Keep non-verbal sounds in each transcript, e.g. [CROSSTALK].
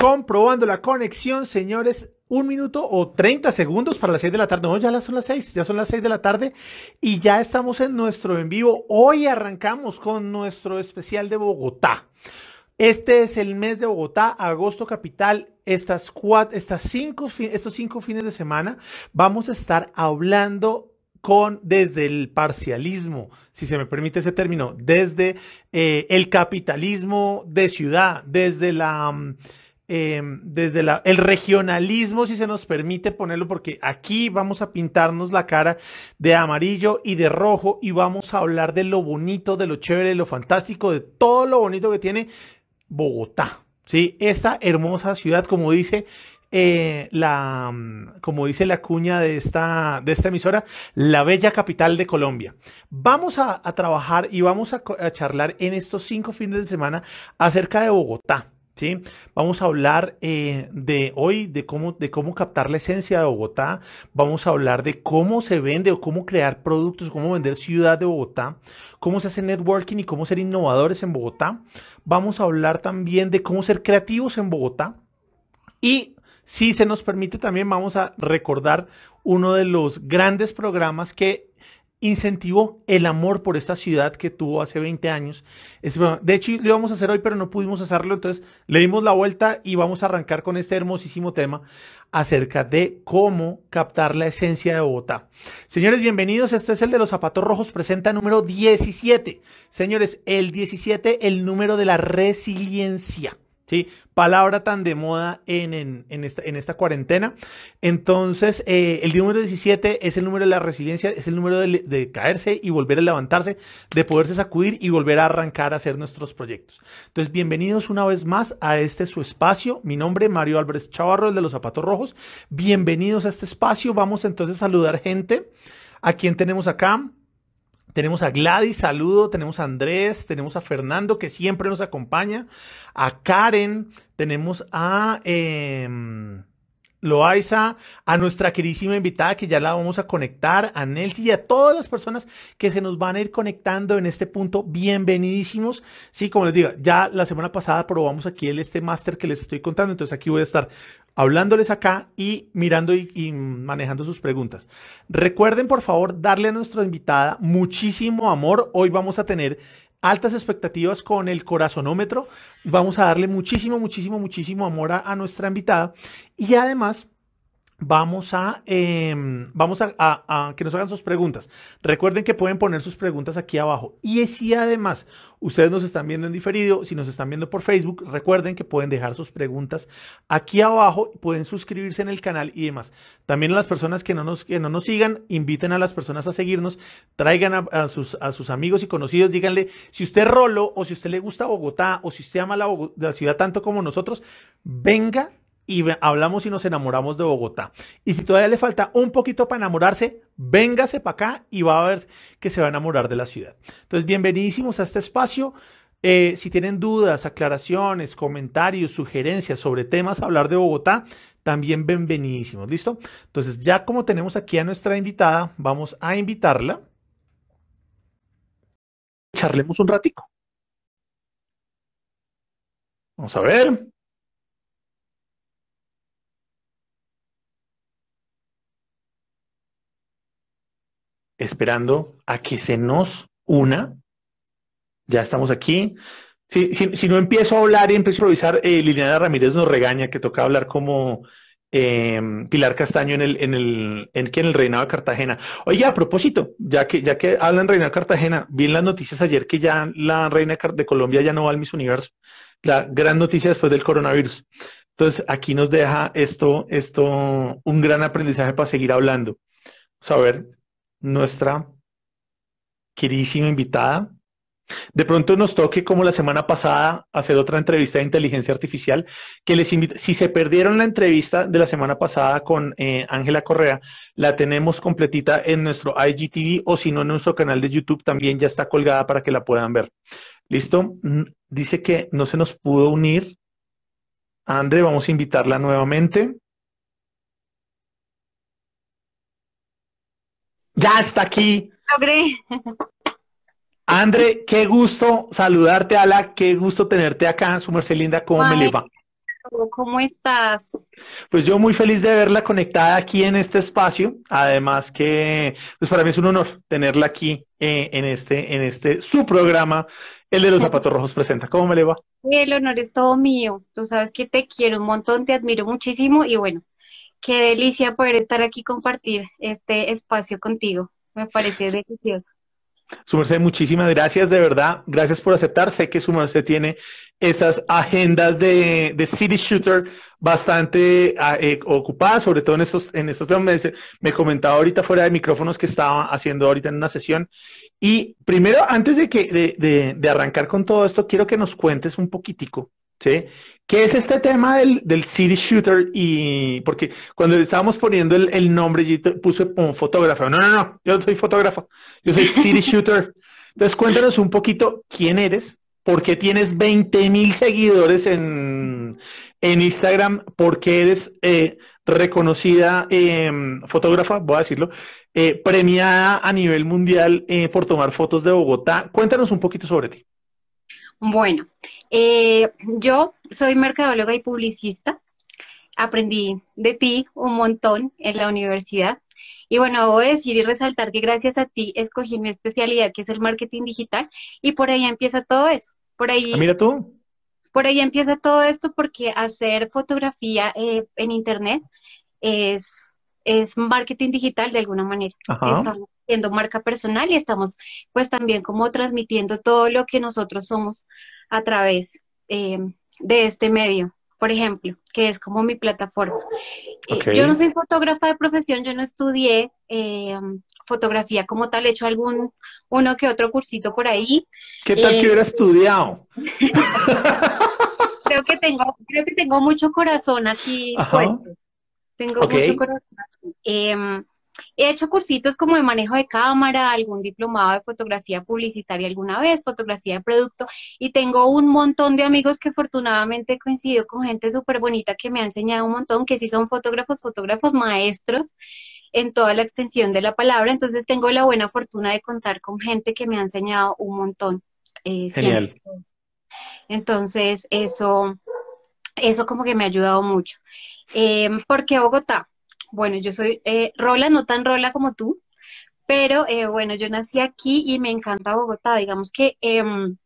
Comprobando la conexión, señores, un minuto o 30 segundos para las 6 de la tarde. No, ya son las 6, ya son las 6 de la tarde y ya estamos en nuestro en vivo. Hoy arrancamos con nuestro especial de Bogotá. Este es el mes de Bogotá, agosto capital. Estas cuatro, estas cinco, estos cinco fines de semana vamos a estar hablando con desde el parcialismo, si se me permite ese término, desde eh, el capitalismo de ciudad, desde la mm, Em, desde el regionalismo, si se nos permite ponerlo, porque aquí vamos a pintarnos la cara de amarillo y de rojo y vamos a hablar de lo bonito, de lo chévere, de lo fantástico, de todo lo bonito que tiene Bogotá. ¿sí? Esta hermosa ciudad, como dice eh, la, como dice la cuña de esta, de esta emisora, la bella capital de Colombia. Vamos a, trabajar y vamos a charlar en estos cinco fines de semana acerca de Bogotá. Vamos a hablar eh, de hoy de cómo, de cómo captar la esencia de Bogotá, vamos a hablar de cómo se vende o cómo crear productos, cómo vender ciudad de Bogotá, cómo se hace networking y cómo ser innovadores en Bogotá. Vamos a hablar también de cómo ser creativos en Bogotá. Y si se nos permite también vamos a recordar uno de los grandes programas que incentivó el amor por esta ciudad que tuvo hace 20 años. De hecho, lo íbamos a hacer hoy, pero no pudimos hacerlo, entonces le dimos la vuelta y vamos a arrancar con este hermosísimo tema acerca de cómo captar la esencia de Bogotá. Señores, bienvenidos. Esto es el de los zapatos rojos, presenta número 17. Señores, el 17, el número de la resiliencia. ¿Sí? Palabra tan de moda en, en, esta, en esta, cuarentena. Entonces, eh, el número 17 es el número de la resiliencia, es el número de, caerse y volver a levantarse, de poderse sacudir y volver a arrancar a hacer nuestros proyectos. Entonces, bienvenidos una vez más a este su espacio. Mi nombre es Mario Álvarez Chavarro, el de los zapatos rojos. Bienvenidos a este espacio. Vamos entonces a saludar gente. ¿A quién tenemos acá? Tenemos a Gladys, saludo, tenemos a Andrés, tenemos a Fernando que siempre nos acompaña, a Karen, tenemos a eh, Loaiza, a nuestra queridísima invitada que ya la vamos a conectar, a Nelsi y a todas las personas que se nos van a ir conectando en este punto, bienvenidísimos. Sí, como les digo, ya la semana pasada probamos aquí el este máster que les estoy contando, entonces aquí voy a estar hablándoles acá y mirando y, manejando sus preguntas. Recuerden, por favor, darle a nuestra invitada muchísimo amor. Hoy vamos a tener altas expectativas con el corazonómetro. Vamos a darle muchísimo, muchísimo, muchísimo amor a, nuestra invitada. Y además, vamos a, em, vamos a, que nos hagan sus preguntas. Recuerden que pueden poner sus preguntas aquí abajo. Y si además ustedes nos están viendo en diferido, si nos están viendo por Facebook, recuerden que pueden dejar sus preguntas aquí abajo, pueden suscribirse en el canal y demás. También a las personas que no nos, que no nos sigan, inviten a las personas a seguirnos, traigan a, sus, a sus amigos y conocidos, díganle si usted rolo o si usted le gusta Bogotá o si usted ama la ciudad tanto como nosotros, venga y hablamos y nos enamoramos de Bogotá. Y si todavía le falta un poquito para enamorarse, véngase para acá y va a ver que se va a enamorar de la ciudad. Entonces, bienvenidísimos a este espacio. Eh, si tienen dudas, aclaraciones, comentarios, sugerencias sobre temas a hablar de Bogotá, también bienvenidísimos. ¿Listo? Entonces, ya como tenemos aquí a nuestra invitada, vamos a invitarla. Charlemos un ratico. Vamos a ver. Esperando a que se nos una. Ya estamos aquí. Si, si, no empiezo a hablar y empiezo a improvisar, eh, Liliana Ramírez nos regaña que toca hablar como em, Pilar Castaño en el, en el, en, el reinado de Cartagena. Oye, a propósito, ya que, ya que hablan reinado de Cartagena, vi en las noticias ayer que ya la reina de Colombia ya no va al Miss Universo. La gran noticia después del coronavirus. Entonces, aquí nos deja esto, esto, un gran aprendizaje para seguir hablando. Vamos a ver nuestra queridísima invitada. De pronto nos toque, como la semana pasada, hacer otra entrevista de inteligencia artificial, que les invito, si se perdieron la entrevista de la semana pasada con eh, Ángela Correa, la tenemos completita en nuestro IGTV o si no en nuestro canal de YouTube también ya está colgada para que la puedan ver. ¿Listo? Dice que no se nos pudo unir. Andre, vamos a invitarla nuevamente. Ya está aquí. Logré. Andre, qué gusto saludarte, Ala, qué gusto tenerte acá, su Marcelinda, ¿cómo me le va? ¿cómo estás? Pues yo muy feliz de verla conectada aquí en este espacio. Además que, pues para mí es un honor tenerla aquí eh, en este, en este, su programa, el de los zapatos rojos presenta. ¿Cómo me le va? El honor es todo mío. Tú sabes que te quiero un montón, te admiro muchísimo y bueno, qué delicia poder estar aquí compartir este espacio contigo. Me parece delicioso. Su merced, muchísimas gracias, de verdad. Gracias por aceptar. Sé que su merced tiene estas agendas de, City Shooter bastante ah, eh, ocupadas, sobre todo en estos, en estos temas. Me, comentaba ahorita fuera de micrófonos que estaba haciendo ahorita en una sesión. Y primero, antes de, que, de arrancar con todo esto, quiero que nos cuentes un poquitico ¿sí? ¿Qué es este tema del, del city shooter? Y porque cuando le estábamos poniendo el, nombre, yo puse como fotógrafo. No, no, no, yo no soy fotógrafo, yo soy city [LAUGHS] shooter. Entonces cuéntanos un poquito quién eres, por qué tienes 20 mil seguidores en, en, Instagram, por qué eres eh, reconocida em, fotógrafa, voy a decirlo, eh, premiada a nivel mundial eh, por tomar fotos de Bogotá. Cuéntanos un poquito sobre ti. Bueno, eh, yo soy mercadóloga y publicista. Aprendí de ti un montón en la universidad. Y bueno, debo decir y resaltar que gracias a ti escogí mi especialidad, que es el marketing digital, y por ahí empieza todo eso. Por ahí. Ah, mira tú. Por ahí empieza todo esto porque hacer fotografía eh, en internet es, es marketing digital de alguna manera. Estamos haciendo marca personal y estamos pues también como transmitiendo todo lo que nosotros somos a través eh, de este medio, por ejemplo, que es como mi plataforma. Eh, yo no soy fotógrafa de profesión, yo no estudié eh, fotografía como tal, he hecho algún uno que otro cursito por ahí. ¿Qué tal que hubiera estudiado? [LAUGHS] creo que tengo, creo que tengo mucho corazón aquí. Tengo mucho corazón. Em, He hecho cursitos como de manejo de cámara, algún diplomado de fotografía publicitaria alguna vez, fotografía de producto, y tengo un montón de amigos que afortunadamente he coincidido con gente súper bonita que me ha enseñado un montón, que sí son fotógrafos, fotógrafos maestros en toda la extensión de la palabra, entonces tengo la buena fortuna de contar con gente que me ha enseñado un montón. Eh, Genial. Entonces, eso, eso como que me ha ayudado mucho. Eh, ¿Por qué Bogotá? Bueno, yo soy eh, Rola, no tan Rola como tú, pero eh, bueno, yo nací aquí y me encanta Bogotá. Digamos que em,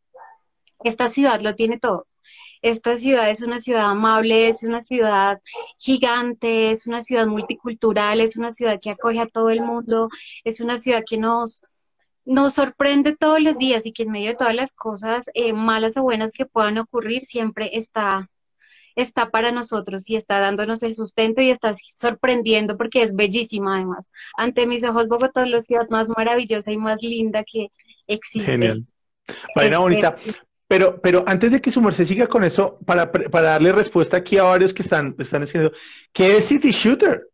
esta ciudad lo tiene todo. Esta ciudad es una ciudad amable, es una ciudad gigante, es una ciudad multicultural, es una ciudad que acoge a todo el mundo, es una ciudad que nos, nos sorprende todos los días y que en medio de todas las cosas eh, malas o buenas que puedan ocurrir, siempre está está para nosotros y está dándonos el sustento y está sorprendiendo porque es bellísima además. Ante mis ojos, Bogotá es la ciudad más maravillosa y más linda que existe. Genial. Vaina bonita. Pero, pero antes de que su merced siga con eso, para, para darle respuesta aquí a varios que están, están diciendo, ¿qué es City Shooter?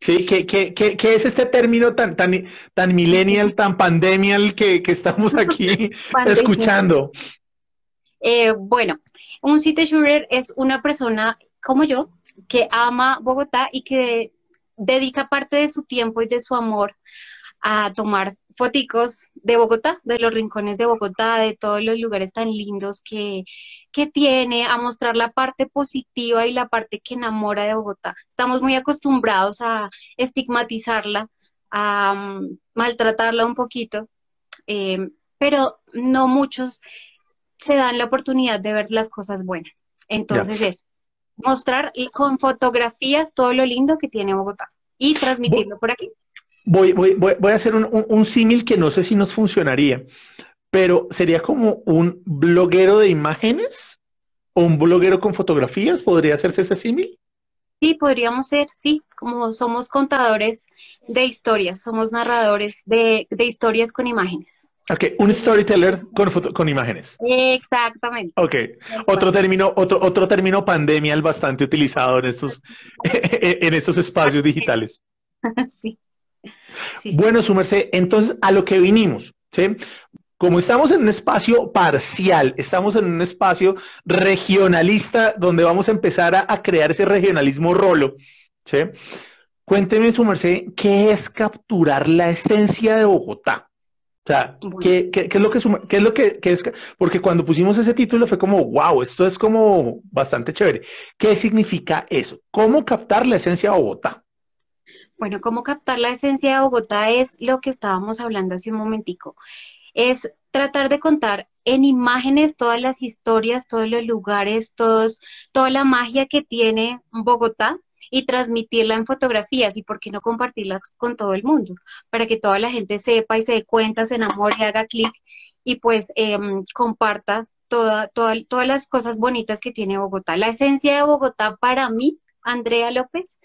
Sí, ¿qué, qué, qué, qué es este término tan, tan, tan millennial, tan pandemial que, que estamos aquí [LAUGHS] escuchando? Eh, bueno, un city shooter es una persona como yo que ama Bogotá y que dedica parte de su tiempo y de su amor a tomar foticos de Bogotá, de los rincones de Bogotá, de todos los lugares tan lindos que, que tiene, a mostrar la parte positiva y la parte que enamora de Bogotá. Estamos muy acostumbrados a estigmatizarla, a mm, maltratarla un poquito, eh, pero no muchos se dan la oportunidad de ver las cosas buenas. Entonces es mostrar con fotografías todo lo lindo que tiene Bogotá y transmitirlo por aquí. Voy, voy, voy, a hacer un, símil que no sé si nos funcionaría, pero sería como un bloguero de imágenes o un bloguero con fotografías. ¿Podría hacerse ese símil? Sí, podríamos ser, sí, como somos contadores de historias, somos narradores de historias con imágenes. Ok, un storyteller con, con imágenes. Exactamente. Ok, otro término, otro, otro término pandemial bastante utilizado en estos, [LAUGHS] en estos espacios digitales. [LAUGHS] sí. Bueno, su merced, entonces a lo que vinimos, ¿sí? Como estamos en un espacio parcial, estamos en un espacio regionalista donde vamos a empezar a, a crear ese regionalismo rolo, ¿sí? Cuénteme, su merced, ¿qué es capturar la esencia de Bogotá? O sea, ¿qué, qué, es lo que, qué es lo que, es? Porque cuando pusimos ese título fue como, wow, esto es como bastante chévere. ¿Qué significa eso? ¿Cómo captar la esencia de Bogotá? Bueno, cómo captar la esencia de Bogotá es lo que estábamos hablando hace un momentico. Es tratar de contar en imágenes todas las historias, todos los lugares, todos, toda la magia que tiene Bogotá y transmitirla en fotografías y por qué no compartirla con todo el mundo, para que toda la gente sepa y se dé cuenta, se enamore, haga clic y pues em, comparta toda, todas las cosas bonitas que tiene Bogotá. La esencia de Bogotá para mí, Andrea López,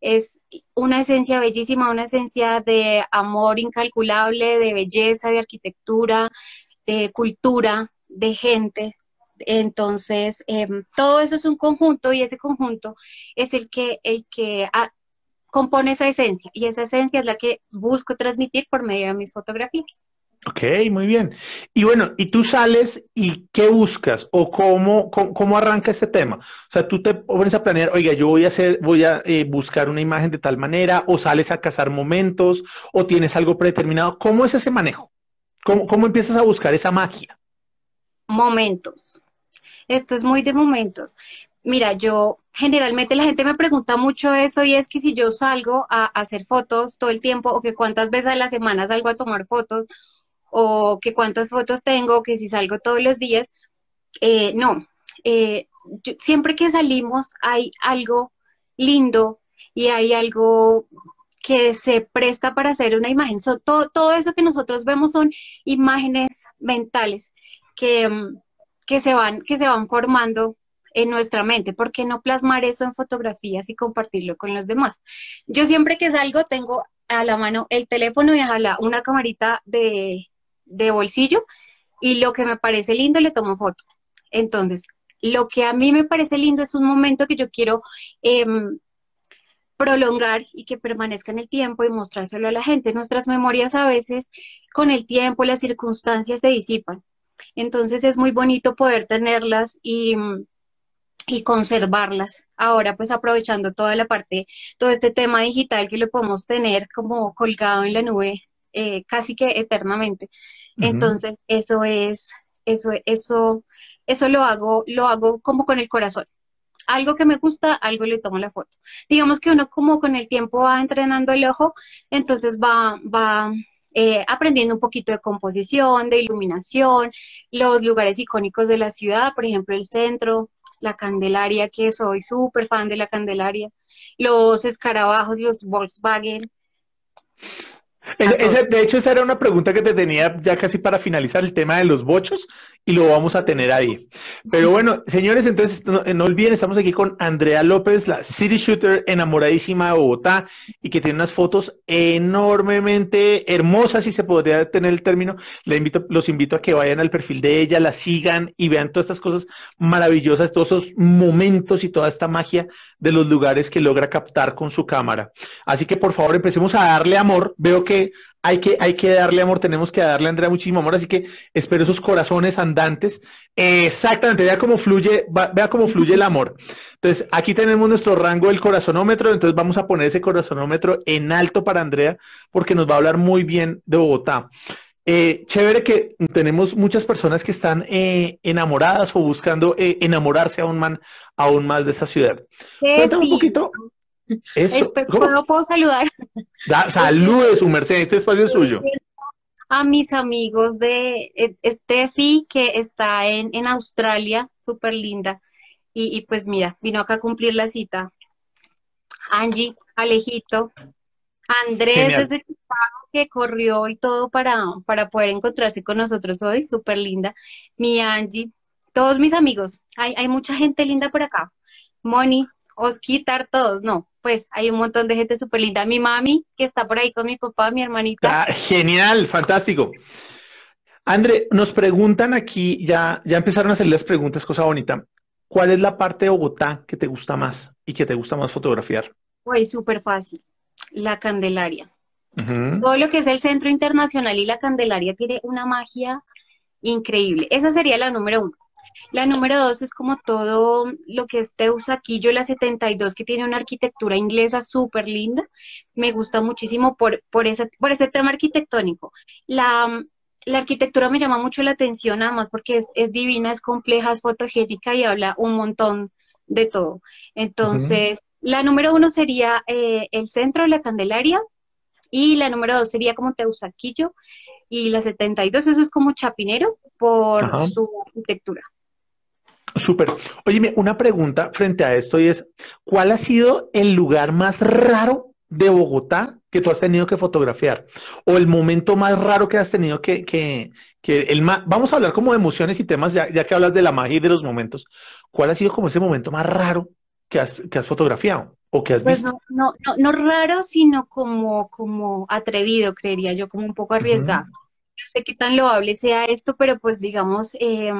es una esencia bellísima, una esencia de amor incalculable, de belleza, de arquitectura, de cultura, de gente, entonces, em, todo eso es un conjunto y ese conjunto es el que, el que ah, compone esa esencia y esa esencia es la que busco transmitir por medio de mis fotografías. Ok, muy bien. Y bueno, ¿y tú sales y qué buscas o cómo, cómo, arranca este tema? O sea, tú te pones a planear, oiga, yo voy a hacer, voy a eh, buscar una imagen de tal manera, o sales a cazar momentos, o tienes algo predeterminado. ¿Cómo es ese manejo? ¿Cómo, cómo empiezas a buscar esa magia? Momentos. Esto es muy de momentos. Mira, yo generalmente la gente me pregunta mucho eso y es que si yo salgo a, hacer fotos todo el tiempo o que cuántas veces a la semana salgo a tomar fotos o que cuántas fotos tengo, que si salgo todos los días, eh, no. Eh, siempre que salimos hay algo lindo y hay algo que se presta para hacer una imagen. todo, todo eso que nosotros vemos son imágenes mentales que, mm, que se van, que se van formando en nuestra mente. ¿Por qué no plasmar eso en fotografías y compartirlo con los demás? Yo siempre que salgo tengo a la mano el teléfono y ojalá una camarita de, de bolsillo y lo que me parece lindo le tomo foto. Entonces, lo que a mí me parece lindo es un momento que yo quiero em, prolongar y que permanezca en el tiempo y mostrárselo a la gente. Nuestras memorias a veces con el tiempo, las circunstancias se disipan. Entonces es muy bonito poder tenerlas y, y conservarlas. Ahora, pues aprovechando toda la parte, todo este tema digital que lo podemos tener como colgado en la nube eh, casi que eternamente. Entonces, eso es, eso, eso, eso lo hago, lo hago como con el corazón. Algo que me gusta, algo le tomo la foto. Digamos que uno como con el tiempo va entrenando el ojo, entonces va, va, eh, aprendiendo un poquito de composición, de iluminación, los lugares icónicos de la ciudad, por ejemplo, el centro, la Candelaria, que soy súper fan de la Candelaria, los escarabajos, los Volkswagen, de hecho, esa era una pregunta que te tenía ya casi para finalizar el tema de los bochos y lo vamos a tener ahí. Pero bueno, señores, entonces no, olviden, estamos aquí con Andrea López, la City Shooter enamoradísima de Bogotá y que tiene unas fotos enormemente hermosas, si se podría tener el término. Le invito, los invito a que vayan al perfil de ella, la sigan y vean todas estas cosas maravillosas, todos esos momentos y toda esta magia de los lugares que logra captar con su cámara. Así que por favor empecemos a darle amor. Veo que hay que, hay que darle amor, tenemos que darle a Andrea muchísimo amor, así que espero esos corazones andantes. exactamente, vea cómo fluye, vea cómo fluye el amor. Entonces, aquí tenemos nuestro rango del corazonómetro, entonces vamos a poner ese corazonómetro en alto para Andrea, porque nos va a hablar muy bien de Bogotá. Eh, chévere que tenemos muchas personas que están eh, enamoradas o buscando eh, enamorarse aún, man, aún más de esta ciudad. Cuéntame un poquito. Eso. ¿Puedo, ¿Puedo saludar? Da, salude su merced, este espacio es suyo. A mis amigos de eh, Steffi, que está en, en Australia, súper linda. Y, y, pues mira, vino acá a cumplir la cita. Angie, Alejito, Andrés desde Chicago, que corrió y todo para, para poder encontrarse con nosotros hoy, súper linda. Mi Angie, todos mis amigos, hay, hay mucha gente linda por acá. Moni, Osquitar, todos, no, pues hay un montón de gente súper linda. Mi mami, que está por ahí con mi papá, mi hermanita. Ah, genial, fantástico. André, nos preguntan aquí, ya, ya empezaron a hacer las preguntas, cosa bonita. ¿Cuál es la parte de Bogotá que te gusta más y que te gusta más fotografiar? Pues súper fácil, la Candelaria. Todo lo que es el Centro Internacional y la Candelaria tiene una magia increíble. Esa sería la número uno. La número dos es como todo lo que es Teusaquillo, la 72, que tiene una arquitectura inglesa súper linda. Me gusta muchísimo por, por, ese, por ese tema arquitectónico. La, la arquitectura me llama mucho la atención, además porque es, divina, es compleja, es fotogénica y habla un montón de todo. Entonces, la número uno sería eh, el centro de la Candelaria y la número dos sería como Teusaquillo y la 72, eso es como Chapinero por su arquitectura. Súper. Óyeme, una pregunta frente a esto y es, ¿cuál ha sido el lugar más raro de Bogotá que tú has tenido que fotografiar? O el momento más raro que has tenido que, que, que el más, vamos a hablar como de emociones y temas, ya, ya que hablas de la magia y de los momentos. ¿Cuál ha sido como ese momento más raro que has, que has fotografiado o que has pues visto? No, no, no, raro, sino como, como atrevido, creería yo, como un poco arriesgado. No sé qué tan loable sea esto, pero pues digamos, eh,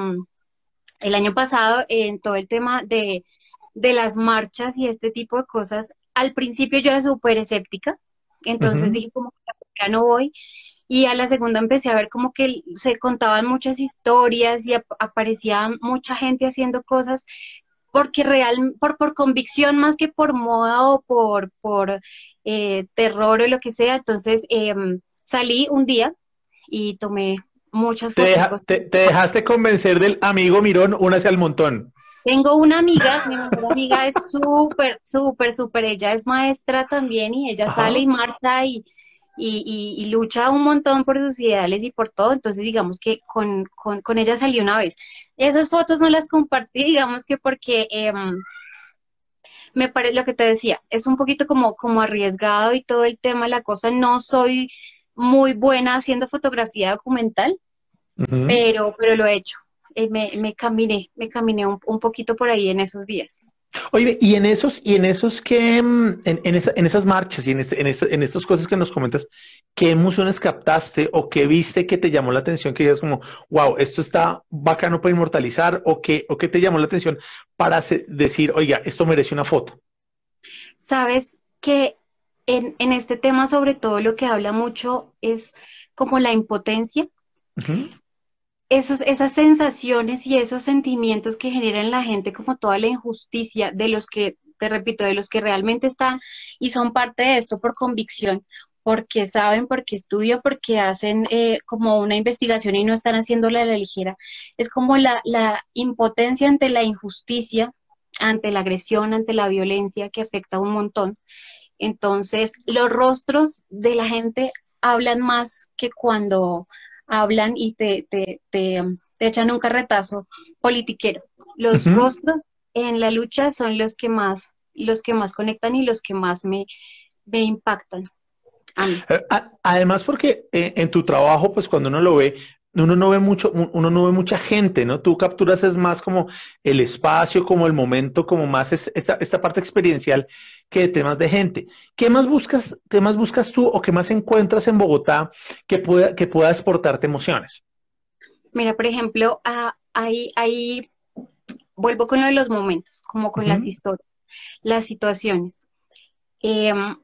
el año pasado en todo el tema de, las marchas y este tipo de cosas, al principio yo era súper escéptica, entonces dije como ya no voy, y a la segunda empecé a ver como que se contaban muchas historias y aparecía mucha gente haciendo cosas porque real, por, por convicción más que por moda o por, por eh, terror o lo que sea, entonces em, salí un día y tomé muchas fotos. Te, dejaste convencer del amigo Mirón, únase al montón. Tengo una amiga, mi mejor amiga es súper, súper, súper, ella es maestra también y ella sale y marcha y, y, lucha un montón por sus ideales y por todo, entonces digamos que con, con, ella salí una vez. Esas fotos no las compartí, digamos que porque em, me parece lo que te decía, es un poquito como, como arriesgado y todo el tema, la cosa, no soy muy buena haciendo fotografía documental, pero, pero lo he hecho. Eh, me, me, caminé, me caminé un, poquito por ahí en esos días. Oye, y en esos, y en esos que, mm, en, en, en esas marchas y en, este, en, este, en estas cosas que nos comentas, ¿qué emociones captaste o qué viste que te llamó la atención? Que digas como, wow, esto está bacano para inmortalizar, o qué, o qué te llamó la atención para decir, oiga, esto merece una foto. Sabes que en, en este tema, sobre todo, lo que habla mucho es como la impotencia esos, esas sensaciones y esos sentimientos que generan la gente, como toda la injusticia de los que, te repito, de los que realmente están y son parte de esto por convicción, porque saben, porque estudian, porque hacen eh, como una investigación y no están haciéndola a la ligera. Es como la, la impotencia ante la injusticia, ante la agresión, ante la violencia que afecta un montón. Entonces, los rostros de la gente hablan más que cuando hablan y te, te, te, echan un carretazo politiquero. Los rostros en la lucha son los que más, los que más conectan y los que más me, me impactan. Eh, además, porque eh, en tu trabajo, pues cuando uno lo ve, uno no ve mucho, uno no ve mucha gente, ¿no? Tú capturas es más como el espacio, como el momento, como más esta, esta parte experiencial que de temas de gente. ¿Qué más buscas, qué más buscas tú o qué más encuentras en Bogotá que pueda, que pueda exportarte emociones? Mira, por ejemplo, ahí, ahí vuelvo con lo de los momentos, como con las historias, las situaciones. Em,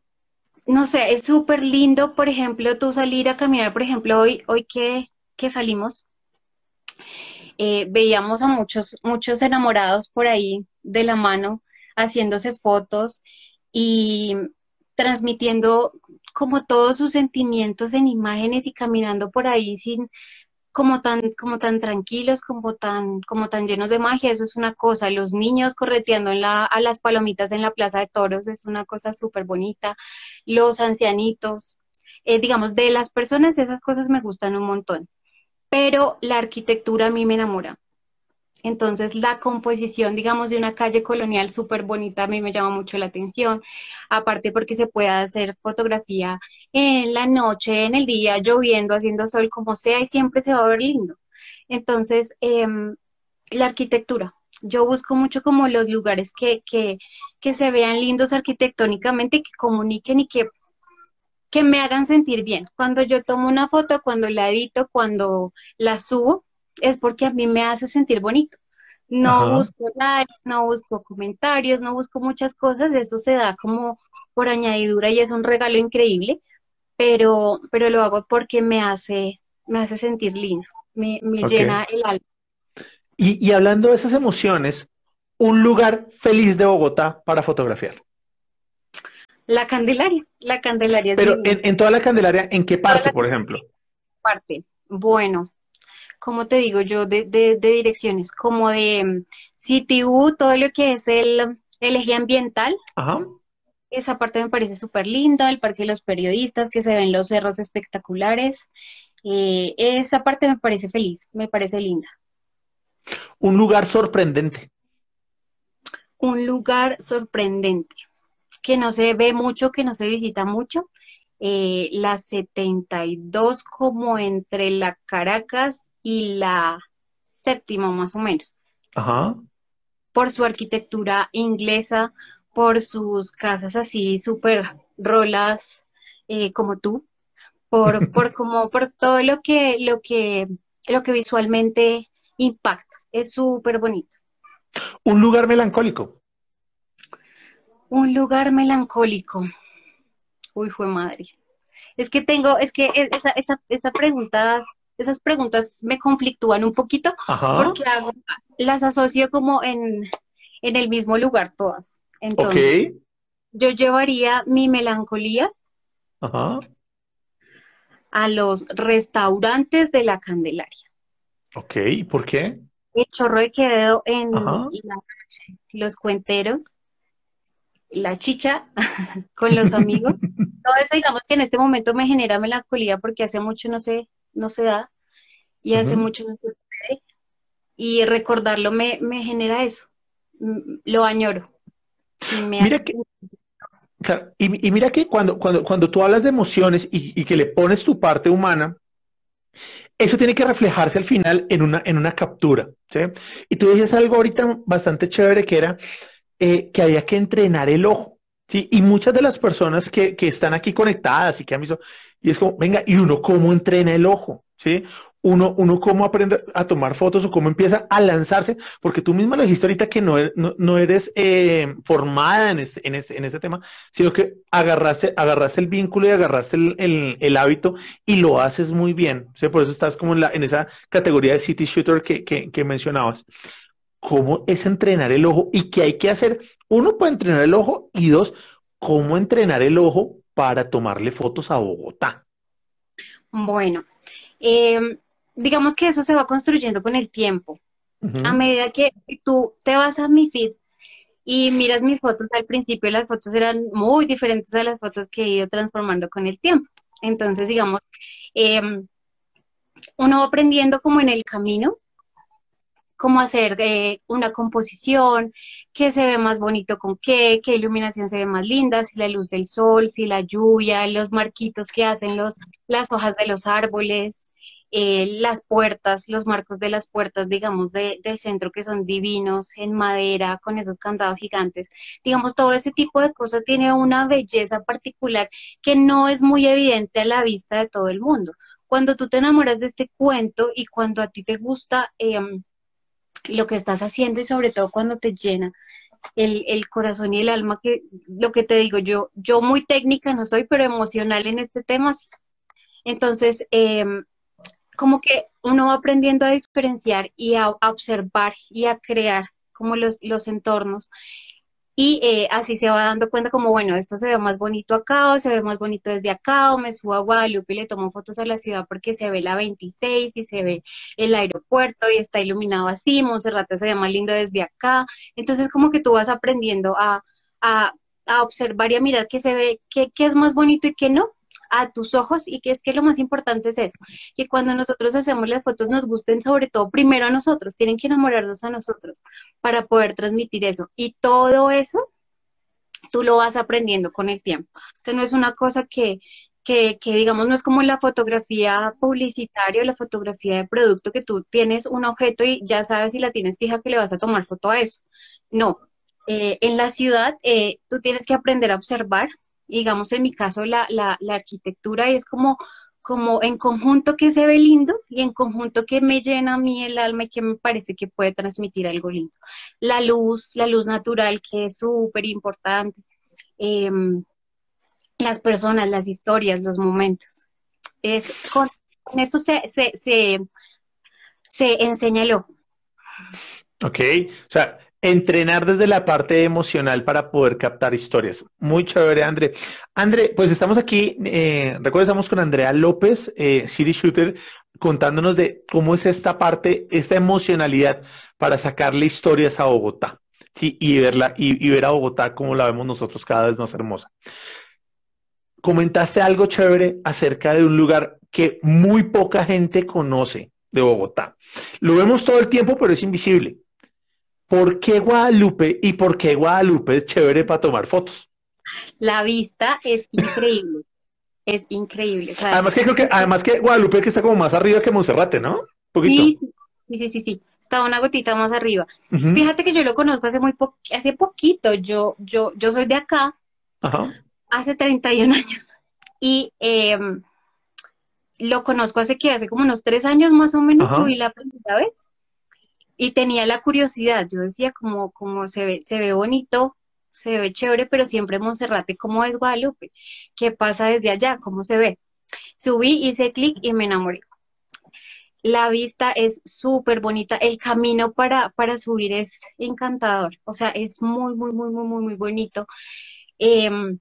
no sé, es súper lindo, por ejemplo, tú salir a caminar, por ejemplo, hoy, hoy que que salimos, eh, veíamos a muchos, muchos enamorados por ahí de la mano, haciéndose fotos y transmitiendo como todos sus sentimientos en imágenes y caminando por ahí sin como tan como tan tranquilos, como tan como tan llenos de magia, eso es una cosa, los niños correteando en la, a las palomitas en la Plaza de Toros es una cosa súper bonita, los ancianitos, eh, digamos, de las personas esas cosas me gustan un montón pero la arquitectura a mí me enamora. Entonces, la composición, digamos, de una calle colonial súper bonita a mí me llama mucho la atención, aparte porque se puede hacer fotografía en la noche, en el día, lloviendo, haciendo sol, como sea, y siempre se va a ver lindo. Entonces, em, la arquitectura. Yo busco mucho como los lugares que, que, que se vean lindos arquitectónicamente, que comuniquen y que que me hagan sentir bien. Cuando yo tomo una foto, cuando la edito, cuando la subo, es porque a mí me hace sentir bonito. No busco likes, no busco comentarios, no busco muchas cosas, eso se da como por añadidura y es un regalo increíble, pero, pero lo hago porque me hace, me hace sentir lindo, me, llena el alma. Y, y hablando de esas emociones, un lugar feliz de Bogotá para fotografiar. La Candelaria, la Candelaria. Pero en, toda la Candelaria, ¿en qué parte, por ejemplo? Parte. bueno, como te digo yo, de, de, direcciones, como de mm, CTU, todo lo que es el, el eje ambiental. Ajá. Esa parte me parece súper linda, el Parque de los Periodistas, que se ven los cerros espectaculares. Eh, esa parte me parece feliz, me parece linda. Un lugar sorprendente. Un lugar sorprendente, que no se ve mucho, que no se visita mucho. Eh, la 72 como entre la Caracas y la séptima más o menos. Ajá. Por su arquitectura inglesa, por sus casas así súper rolas eh, como tú, por, [LAUGHS] por como por todo lo que, lo que, lo que visualmente impacta. Es súper bonito. Un lugar melancólico. Un lugar melancólico. Uy, fue madre. Es que tengo, es que e, esa, esa, esa preguntas, esas preguntas me conflictúan un poquito porque hago, las asocio como en, en el mismo lugar todas. Entonces, yo llevaría mi melancolía a los restaurantes de la Candelaria. Ok, ¿por qué? El chorro de quedo en los cuenteros, la chicha [LAUGHS] con los amigos. [LAUGHS] Todo eso, digamos que en este momento me genera melancolía porque hace mucho no se, no se da y hace mucho no se puede. Y recordarlo me, me genera eso. Mm, lo añoro. mira que, y, mira que cuando, cuando, cuando tú hablas de emociones y, y, que le pones tu parte humana, eso tiene que reflejarse al final en una, en una captura. ¿sí? Y tú dices algo ahorita bastante chévere que era eh, que había que entrenar el ojo. ¿sí? Y muchas de las personas que, que están aquí conectadas y que han visto, y es como, venga, ¿y uno cómo entrena el ojo? ¿sí? Uno, uno cómo aprende a tomar fotos o cómo empieza a lanzarse, porque tú misma lo dijiste ahorita que no, e, no, eres eh, formada en este, en, este, en este tema, sino que agarraste, agarraste el vínculo y agarraste el, el, hábito y lo haces muy bien. ¿sí? Por eso estás como en, la, en esa categoría de city shooter que, que, que mencionabas cómo es entrenar el ojo y qué hay que hacer. Uno, para entrenar el ojo y dos, cómo entrenar el ojo para tomarle fotos a Bogotá. Bueno, em, digamos que eso se va construyendo con el tiempo. A medida que tú te vas a mi feed y miras mis fotos, al principio las fotos eran muy diferentes a las fotos que he ido transformando con el tiempo. Entonces, digamos, em, uno va aprendiendo como en el camino cómo hacer eh, una composición, qué se ve más bonito con qué, qué iluminación se ve más linda, si la luz del sol, si la lluvia, los marquitos que hacen los, las hojas de los árboles, eh, las puertas, los marcos de las puertas, digamos, del centro que son divinos, en madera, con esos candados gigantes. Digamos, todo ese tipo de cosas tiene una belleza particular que no es muy evidente a la vista de todo el mundo. Cuando tú te enamoras de este cuento y cuando a ti te gusta... Em, lo que estás haciendo y sobre todo cuando te llena el, corazón y el alma, que lo que te digo, yo, yo muy técnica no soy, pero emocional en este tema. Entonces, em, como que uno va aprendiendo a diferenciar y a, a observar y a crear como los, los entornos y eh, así se va dando cuenta como, bueno, esto se ve más bonito acá o se ve más bonito desde acá o me subo a Guadalupe y le tomo fotos a la ciudad porque se ve la 26 y se ve el aeropuerto y está iluminado así, Monserrate se ve más lindo desde acá. Entonces como que tú vas aprendiendo a, a, a observar y a mirar qué se ve, qué, qué es más bonito y qué no a tus ojos y que es que lo más importante es eso, que cuando nosotros hacemos las fotos nos gusten sobre todo primero a nosotros, tienen que enamorarnos a nosotros para poder transmitir eso y todo eso tú lo vas aprendiendo con el tiempo. O sea, no es una cosa que, que, que, digamos, no es como la fotografía publicitaria o la fotografía de producto que tú tienes un objeto y ya sabes si la tienes fija que le vas a tomar foto a eso. No, eh, en la ciudad eh, tú tienes que aprender a observar, digamos en mi caso la, la, arquitectura es como, como en conjunto que se ve lindo y en conjunto que me llena a mí el alma y que me parece que puede transmitir algo lindo. La luz, la luz natural que es súper importante. Em, las personas, las historias, los momentos. Es, con, eso se, se, se, se enseña el ojo. Ok, o sea, entrenar desde la parte emocional para poder captar historias. Muy chévere, André. André, pues estamos aquí, eh, recuerda, estamos con Andrea López, eh, City Shooter, contándonos de cómo es esta parte, esta emocionalidad para sacarle historias a Bogotá. Sí, y verla, y, y ver a Bogotá como la vemos nosotros cada vez más hermosa. Comentaste algo chévere acerca de un lugar que muy poca gente conoce de Bogotá. Lo vemos todo el tiempo, pero es invisible. ¿Por qué Guadalupe y por qué Guadalupe es chévere para tomar fotos? La vista es increíble. es increíble. además que creo que, además que Guadalupe que está como más arriba que Monserrate, ¿no? Sí, sí, sí, sí, Está una gotita más arriba. Fíjate que yo lo conozco hace muy hace poquito. Yo, yo, yo soy de acá. Hace 31 años. Y em, lo conozco hace que hace como unos tres años más o menos subí la primera vez y tenía la curiosidad, yo decía como, como se ve, se ve bonito, se ve chévere, pero siempre Monserrate, ¿cómo es Guadalupe? ¿Qué pasa desde allá? ¿Cómo se ve? Subí, hice clic y me enamoré. La vista es súper bonita, el camino para, para subir es encantador, o sea, es muy, muy, muy, muy, muy, muy bonito. Em,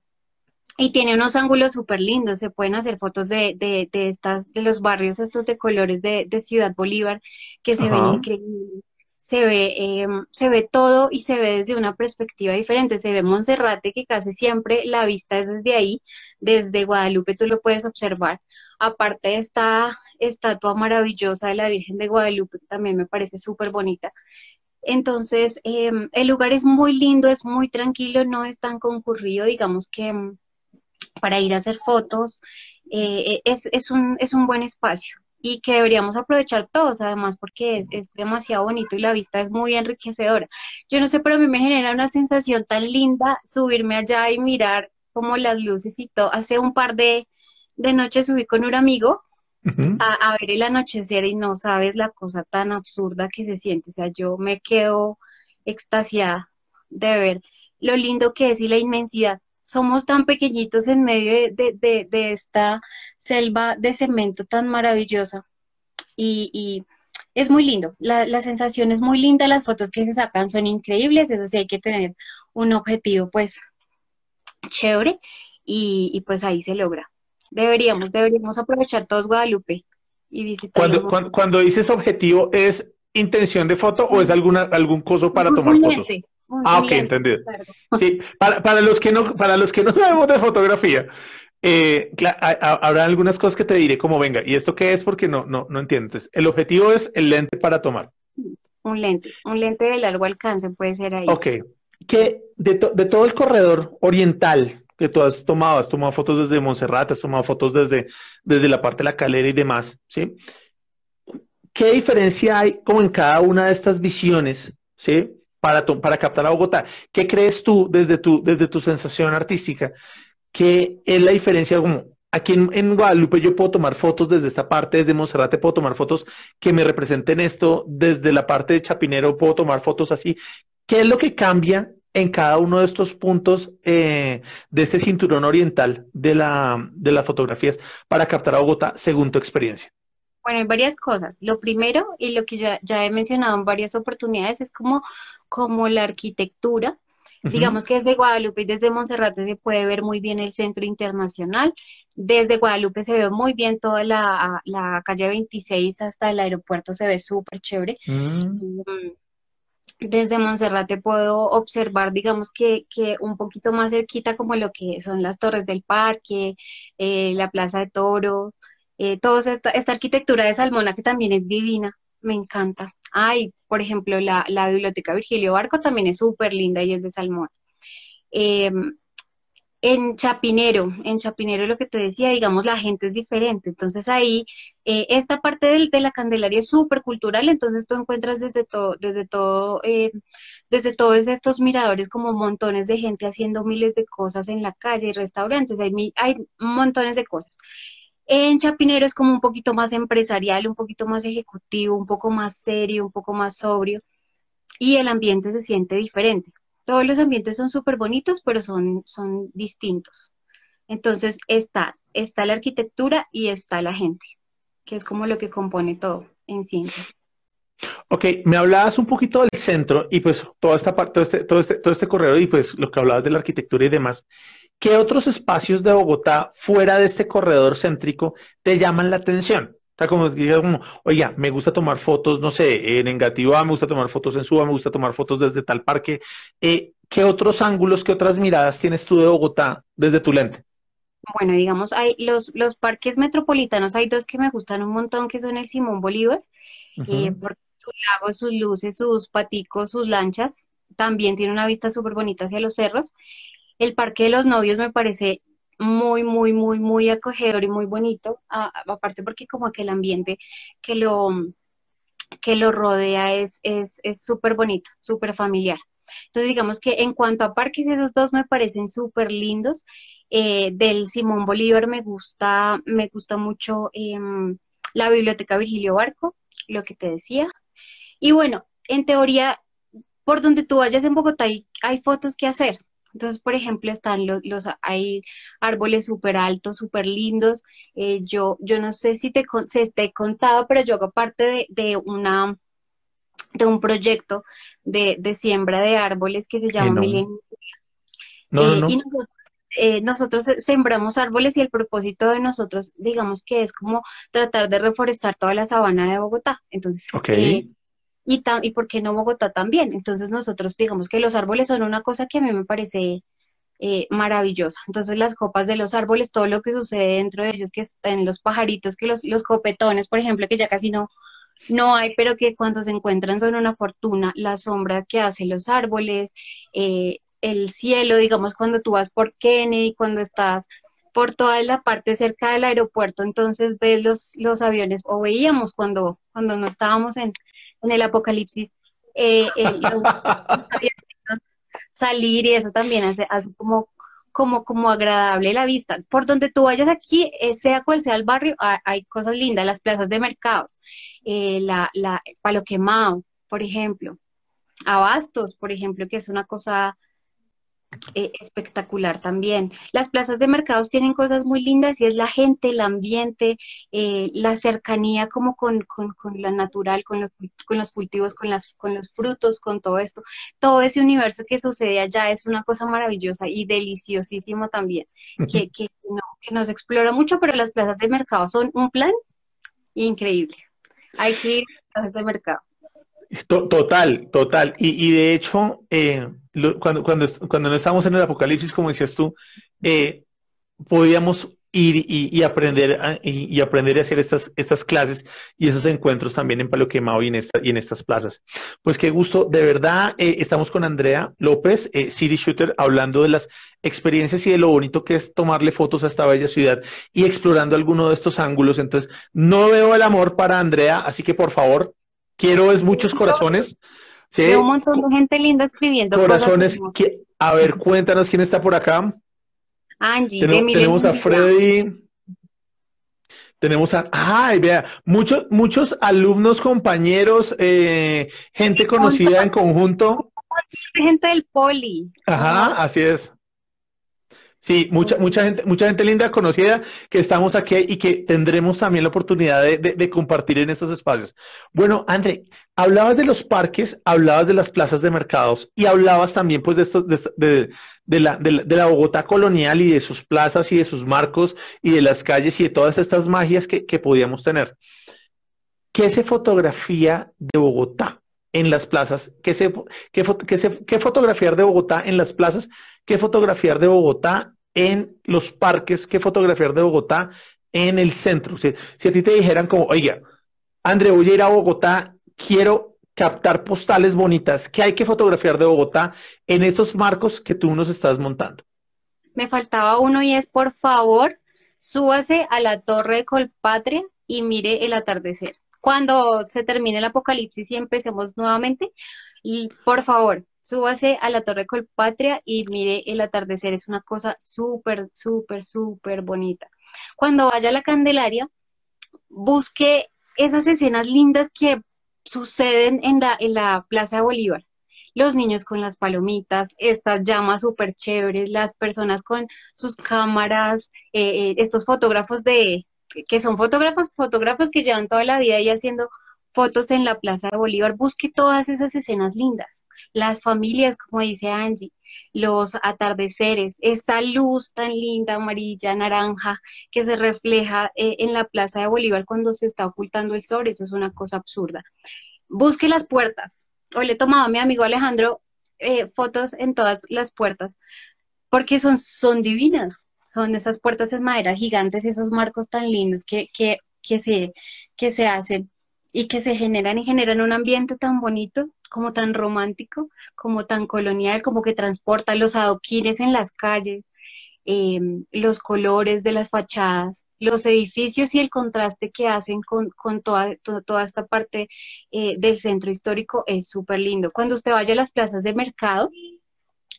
y tiene unos ángulos súper lindos, se pueden hacer fotos de, de, de, estas, de los barrios estos de colores de, de Ciudad Bolívar, que se ven increíbles. Se ve, eh, se ve todo y se ve desde una perspectiva diferente. Se ve Monserrate, que casi siempre la vista es desde ahí, desde Guadalupe tú lo puedes observar. Aparte de esta estatua maravillosa de la Virgen de Guadalupe, también me parece súper bonita. Entonces, eh, el lugar es muy lindo, es muy tranquilo, no es tan concurrido, digamos que em, para ir a hacer fotos, eh, es, es, un, es un buen espacio y que deberíamos aprovechar todos, además, porque es, es, demasiado bonito y la vista es muy enriquecedora. Yo no sé, pero a mí me genera una sensación tan linda subirme allá y mirar como las luces y todo. Hace un par de, de noches subí con un amigo a, a, ver el anochecer y no sabes la cosa tan absurda que se siente. O sea, yo me quedo extasiada de ver lo lindo que es y la inmensidad somos tan pequeñitos en medio de, esta selva de cemento tan maravillosa. Y, es muy lindo, la, sensación es muy linda, las fotos que se sacan son increíbles, eso sí hay que tener un objetivo pues chévere y, pues ahí se logra. Deberíamos, deberíamos aprovechar todos Guadalupe y visitar. Cuando, cuando, dices objetivo, ¿es intención de foto o es alguna, algún coso para tomar fotos? Ah, ok, entendido. Sí, para, para, los que no, para los que no [LAUGHS] sabemos de fotografía, eh, habrá algunas cosas que te diré como venga. ¿Y esto qué es? Porque no, no, no entiendo. Entonces, el objetivo es el lente para tomar. Un lente, un lente de largo alcance puede ser ahí. Ok. Que de, de todo el corredor oriental que tú has tomado, has tomado fotos desde Montserrat, has tomado fotos desde, desde la parte de la calera y demás, ¿sí? ¿Qué diferencia hay como en cada una de estas visiones, ¿sí? Para, para captar a Bogotá. ¿Qué crees tú desde tu, desde tu sensación artística? ¿Qué es la diferencia? Como aquí en, Guadalupe yo puedo tomar fotos desde esta parte, desde Monserrate puedo tomar fotos que me representen esto, desde la parte de Chapinero puedo tomar fotos así. ¿Qué es lo que cambia en cada uno de estos puntos eh, de este cinturón oriental de, la, de las fotografías para captar a Bogotá según tu experiencia? Bueno, hay varias cosas. Lo primero, y lo que ya, ya he mencionado en varias oportunidades, es como, como la arquitectura. Digamos que desde Guadalupe y desde Monserrate se puede ver muy bien el centro internacional. Desde Guadalupe se ve muy bien toda la, la calle 26 hasta el aeropuerto, se ve súper chévere. Mm. Mm, desde Monserrate puedo observar, digamos que, que, un poquito más cerquita como lo que son las torres del parque, eh, la plaza de toro, eh, toda esta, esta, arquitectura de Salmona que también es divina, me encanta. Ay, por ejemplo, la, la biblioteca Virgilio Barco también es súper linda y es de Salmona. Em, en Chapinero, en Chapinero lo que te decía, digamos, la gente es diferente. Entonces ahí, eh, esta parte de, de, la Candelaria es súper cultural, entonces tú encuentras desde todo, desde todo, eh, desde todos estos miradores como montones de gente haciendo miles de cosas en la calle y restaurantes, hay, hay montones de cosas. En Chapinero es como un poquito más empresarial, un poquito más ejecutivo, un poco más serio, un poco más sobrio y el ambiente se siente diferente. Todos los ambientes son súper bonitos, pero son, son distintos. Entonces está, está la arquitectura y está la gente, que es como lo que compone todo en ciencia. Ok, me hablabas un poquito del centro y pues toda esta parte, todo este, todo este, todo este corredor y pues lo que hablabas de la arquitectura y demás. ¿Qué otros espacios de Bogotá fuera de este corredor céntrico te llaman la atención? O sea, como digas, como, oiga, me gusta tomar fotos, no sé, en Engativá, me gusta tomar fotos en Suba, me gusta tomar fotos desde tal parque. Eh, ¿Qué otros ángulos, qué otras miradas tienes tú de Bogotá desde tu lente? Bueno, digamos, hay los, los parques metropolitanos, hay dos que me gustan un montón, que son el Simón Bolívar, eh, por sus lagos, sus luces, sus paticos, sus lanchas. También tiene una vista súper bonita hacia los cerros. El Parque de los Novios me parece muy, muy, muy, muy acogedor y muy bonito, aparte porque como que el ambiente que lo, que lo rodea es súper es, bonito, súper familiar. Entonces digamos que en cuanto a parques, esos dos me parecen súper lindos. Eh, del Simón Bolívar me gusta, me gusta mucho em, la Biblioteca Virgilio Barco, lo que te decía. Y bueno, en teoría, por donde tú vayas en Bogotá hay, hay fotos que hacer. Entonces, por ejemplo, están los, los hay árboles súper altos, súper lindos. Eh, yo, yo no sé si te, se te he contado, pero yo hago parte de, de una de un proyecto de, de, siembra de árboles que se llama Milenio. No, no, Y eh, nosotros, sembramos árboles y el propósito de nosotros, digamos que es como tratar de reforestar toda la sabana de Bogotá. Entonces, eh, y, y por qué no Bogotá también. Entonces nosotros digamos que los árboles son una cosa que a mí me parece eh, maravillosa. Entonces las copas de los árboles, todo lo que sucede dentro de ellos, que están los pajaritos, que los, los copetones, por ejemplo, que ya casi no, no hay, pero que cuando se encuentran son una fortuna, la sombra que hacen los árboles, eh, el cielo, digamos, cuando tú vas por Kennedy, cuando estás por toda la parte cerca del aeropuerto, entonces ves los, los aviones, o veíamos cuando, cuando no estábamos en, en el apocalipsis, eh, [LAUGHS] salir y eso también hace, como, como, como agradable la vista. Por donde tú vayas aquí, eh, sea cual sea el barrio, hay, cosas lindas, las plazas de mercados, eh, la, la Palo Quemado, por ejemplo, Abastos, por ejemplo, que es una cosa eh, espectacular también. Las plazas de mercados tienen cosas muy lindas y es la gente, el ambiente, eh, la cercanía como con, con, con la natural, con los, con los cultivos, con, las, con los frutos, con todo esto. Todo ese universo que sucede allá es una cosa maravillosa y deliciosísimo también, que, que, no, que nos explora mucho, pero las plazas de mercado son un plan increíble. Hay que ir a las plazas de mercado. Total, total. Y, de hecho, eh, cuando, cuando, cuando no estábamos en el apocalipsis, como decías tú, eh, podíamos ir y, aprender y, aprender a hacer estas, estas clases y esos encuentros también en Palo Quemado y en, esta, y en estas plazas. Pues qué gusto, de verdad, eh, estamos con Andrea López, City Shooter, hablando de las experiencias y de lo bonito que es tomarle fotos a esta bella ciudad y explorando alguno de estos ángulos. Entonces, no veo el amor para Andrea, así que por favor, quiero es muchos corazones. Sí. un montón de gente linda escribiendo. Corazones. a ver, cuéntanos quién está por acá. Angie, tenemos, a Freddy. Tenemos a, ay, vea, muchos, muchos alumnos, compañeros, eh, gente conocida en conjunto. Gente del poli. Ajá, así es. Sí, mucha, mucha gente, mucha gente linda, conocida, que estamos aquí y que tendremos también la oportunidad de, compartir en estos espacios. Bueno, André, hablabas de los parques, hablabas de las plazas de mercados y hablabas también pues de estos, de, la, de, la, Bogotá colonial y de sus plazas y de sus marcos y de las calles y de todas estas magias que, podíamos tener. ¿Qué se fotografía de Bogotá? En las plazas, ¿Qué, se, qué, qué, qué fotografiar de Bogotá en las plazas qué fotografiar de Bogotá en los parques, qué fotografiar de Bogotá en el centro. Si, a ti te dijeran como, oiga, André, voy a ir a Bogotá, quiero captar postales bonitas, ¿qué hay que fotografiar de Bogotá en esos marcos que tú nos estás montando? Me faltaba uno y es, por favor, súbase a la torre de Colpatria y mire el atardecer. Cuando se termine el apocalipsis y empecemos nuevamente, y por favor, súbase a la Torre Colpatria y mire el atardecer, es una cosa súper, súper, súper bonita. Cuando vaya a la Candelaria, busque esas escenas lindas que suceden en la, en la Plaza de Bolívar. Los niños con las palomitas, estas llamas súper chéveres, las personas con sus cámaras, eh, eh, estos fotógrafos de, que son fotógrafos, fotógrafos que llevan toda la vida ahí haciendo fotos en la Plaza de Bolívar, busque todas esas escenas lindas, las familias, como dice Angie, los atardeceres, esa luz tan linda, amarilla, naranja, que se refleja eh, en la Plaza de Bolívar cuando se está ocultando el sol, eso es una cosa absurda. Busque las puertas. Hoy le tomaba a mi amigo Alejandro eh, fotos en todas las puertas, porque son, son divinas, son esas puertas de madera gigantes, esos marcos tan lindos que, que, que, se, que se hacen y que se generan y generan un ambiente tan bonito, como tan romántico, como tan colonial, como que transporta los adoquines en las calles, em, los colores de las fachadas, los edificios y el contraste que hacen con, con toda, toda esta parte eh, del centro histórico es súper lindo. Cuando usted vaya a las plazas de mercado,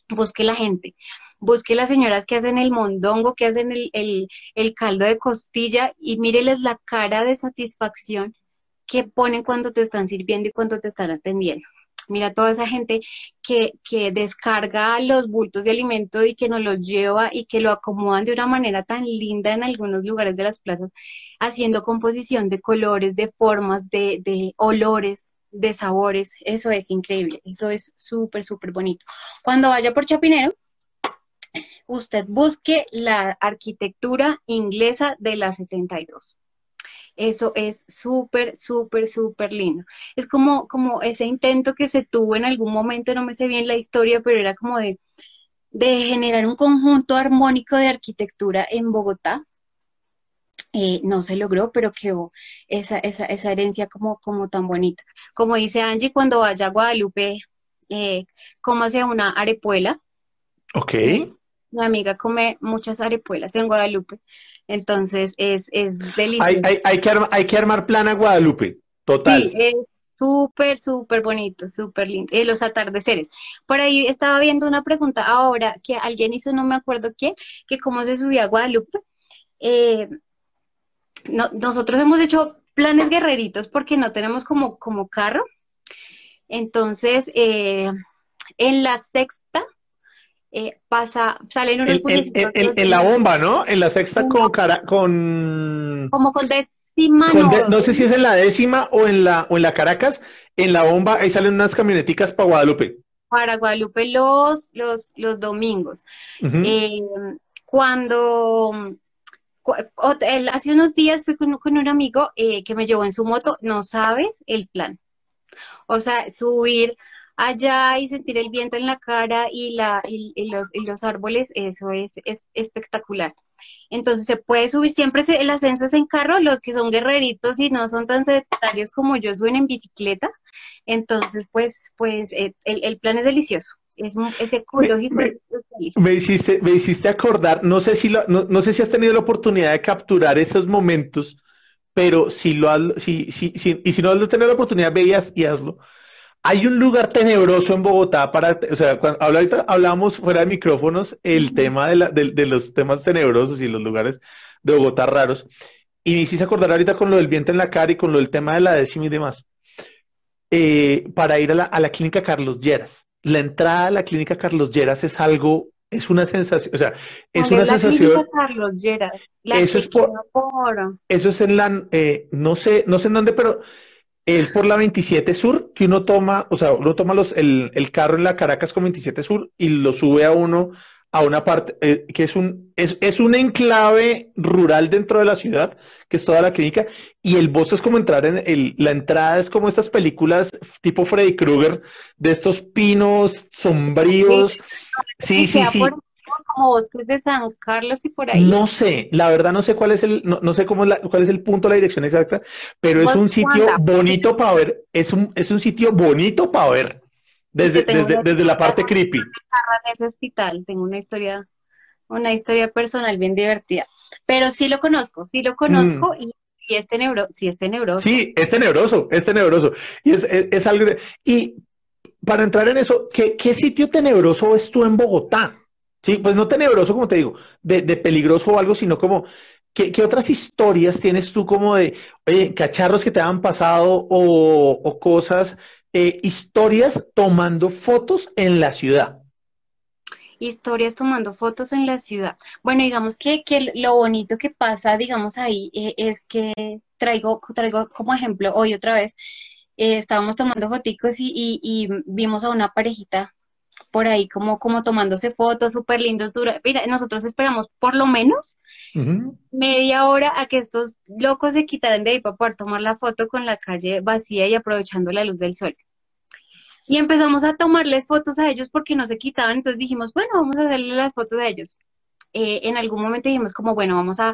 busque la gente, busque las señoras que hacen el mondongo, que hacen el, el, caldo de costilla y míreles la cara de satisfacción que ponen cuando te están sirviendo y cuando te están atendiendo. Mira toda esa gente que, que descarga los bultos de alimento y que nos los lleva y que lo acomodan de una manera tan linda en algunos lugares de las plazas, haciendo composición de colores, de formas, de, de olores, de sabores. Eso es increíble, eso es súper, súper bonito. Cuando vaya por Chapinero, usted busque la arquitectura inglesa de la 72. Eso es súper, súper, súper lindo. Es como, como ese intento que se tuvo en algún momento, no me sé bien la historia, pero era como de, de generar un conjunto armónico de arquitectura en Bogotá. Eh, no se logró, pero quedó esa, esa, esa herencia como, como tan bonita. Como dice Angie, cuando vaya a Guadalupe, eh, como hacia una arepuela. Ok. Mi amiga come muchas arepuelas en Guadalupe. Entonces es, es delicioso. Hay, hay, hay, que armar, hay que armar plan a Guadalupe, total. Sí, es súper, súper bonito, súper lindo. Eh, los atardeceres. Por ahí estaba viendo una pregunta ahora que alguien hizo, no me acuerdo quién, que cómo se subía a Guadalupe. Eh, no, nosotros hemos hecho planes guerreritos porque no tenemos como, como carro. Entonces, eh, en la sexta eh, pasa, salen unos En la bomba, ¿no? En la sexta con cara, con como con décima. no, sé si es en la décima o en la o en la Caracas, en la bomba ahí salen unas camioneticas para Guadalupe. Para Guadalupe los los los domingos. Eh, cuando hace unos días fui con, un amigo eh, que me llevó en su moto, no sabes el plan. O sea, subir allá y sentir el viento en la cara y, la, y, los, los, árboles, eso es, es, espectacular. Entonces se puede subir, siempre el ascenso es en carro, los que son guerreritos y no son tan sedentarios como yo suben en bicicleta, entonces pues, pues eh, el, plan es delicioso. Es, es ecológico. Me, hiciste, me hiciste acordar, no sé, si lo, no, sé si has tenido la oportunidad de capturar esos momentos, pero si lo has, si, si, si, y si no has tenido la oportunidad, veías y hazlo hay un lugar tenebroso en Bogotá para, o sea, cuando ahorita hablamos fuera de micrófonos el tema de, la, de, los temas tenebrosos y los lugares de Bogotá raros. Y me hiciste acordar ahorita con lo del viento en la cara y con lo del tema de la décima y demás. Eh, para ir a la, a la clínica Carlos Lleras. La entrada a la clínica Carlos Lleras es algo, es una sensación, o sea, es una la sensación. Clínica Carlos Lleras. eso es por, eso es en la, eh, no sé, no sé en dónde, pero es por la 27 Sur que uno toma, o sea, uno toma los, el, el carro en la Caracas con 27 Sur y lo sube a uno a una parte eh, que es un, es, es, un enclave rural dentro de la ciudad, que es toda la clínica, y el bosque es como entrar en el, la entrada es como estas películas tipo Freddy Krueger, de estos pinos sombríos. Sí, sí, sí como bosques de San Carlos y por ahí. No sé, la verdad no sé cuál es el, no, sé cómo es la, cuál es el punto, la dirección exacta, pero es un sitio bonito para ver, es un, es un sitio bonito para ver, desde, desde, desde la parte creepy. En ese hospital, tengo una historia, una historia personal bien divertida, pero sí lo conozco, sí lo conozco mm. y y es tenebroso, sí es tenebroso. Sí, es tenebroso, es tenebroso. Y es, es, algo de, Y para entrar en eso, ¿qué, ¿qué, sitio tenebroso ves tú en Bogotá? Sí, pues no tenebroso, como te digo, de, peligroso o algo, sino como, ¿qué, otras historias tienes tú como de, oye, cacharros que te han pasado o, cosas, eh, historias tomando fotos en la ciudad? Historias tomando fotos en la ciudad. Bueno, digamos que, que lo bonito que pasa, digamos, ahí eh, es que traigo, traigo como ejemplo hoy otra vez, eh, estábamos tomando fotos y, y, vimos a una parejita por ahí como, como tomándose fotos súper lindos. Dura. Mira, nosotros esperamos por lo menos media hora a que estos locos se quitaran de ahí para poder tomar la foto con la calle vacía y aprovechando la luz del sol. Y empezamos a tomarles fotos a ellos porque no se quitaban, entonces dijimos, bueno, vamos a hacerle las fotos a ellos. Eh, en algún momento dijimos como, bueno, vamos a,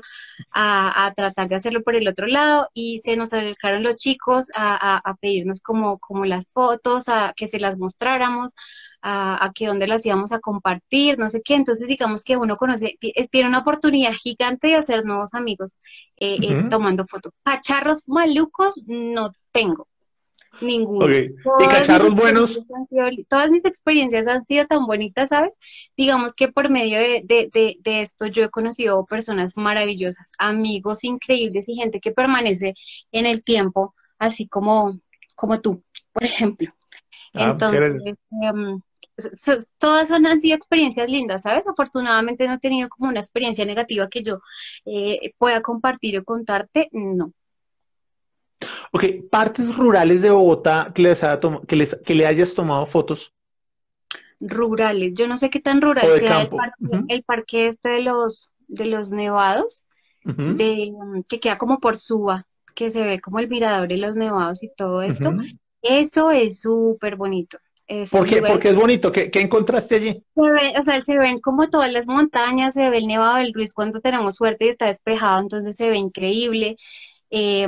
a, tratar de hacerlo por el otro lado y se nos acercaron los chicos a, a, pedirnos como, como las fotos, a que se las mostráramos, a, que dónde las íbamos a compartir, no sé qué. Entonces digamos que uno conoce, tiene una oportunidad gigante de hacer nuevos amigos eh, eh, tomando fotos. Cacharros malucos no tengo. Ninguno. ¿Y cacharros buenos? todas mis experiencias han sido tan bonitas, ¿sabes? Digamos que por medio de, esto yo he conocido personas maravillosas, amigos increíbles y gente que permanece en el tiempo, así como, como tú, por ejemplo. Ah, Entonces, todas han, sido experiencias lindas, ¿sabes? Afortunadamente no he tenido como una experiencia negativa que yo eh, pueda compartir o contarte, no. Ok, partes rurales de Bogotá que, les que, les, que le hayas tomado fotos. Rurales, yo no sé qué tan rural sea el parque, el parque, este de los, de los nevados, de, que queda como por Suba, que se ve como el mirador de los nevados y todo esto. Eso es súper bonito. ¿Por qué? Porque es bonito. ¿Qué, encontraste allí? Se ve, o sea, se ven como todas las montañas, se ve el Nevado del Ruiz cuando tenemos suerte y está despejado, entonces se ve increíble. Eh,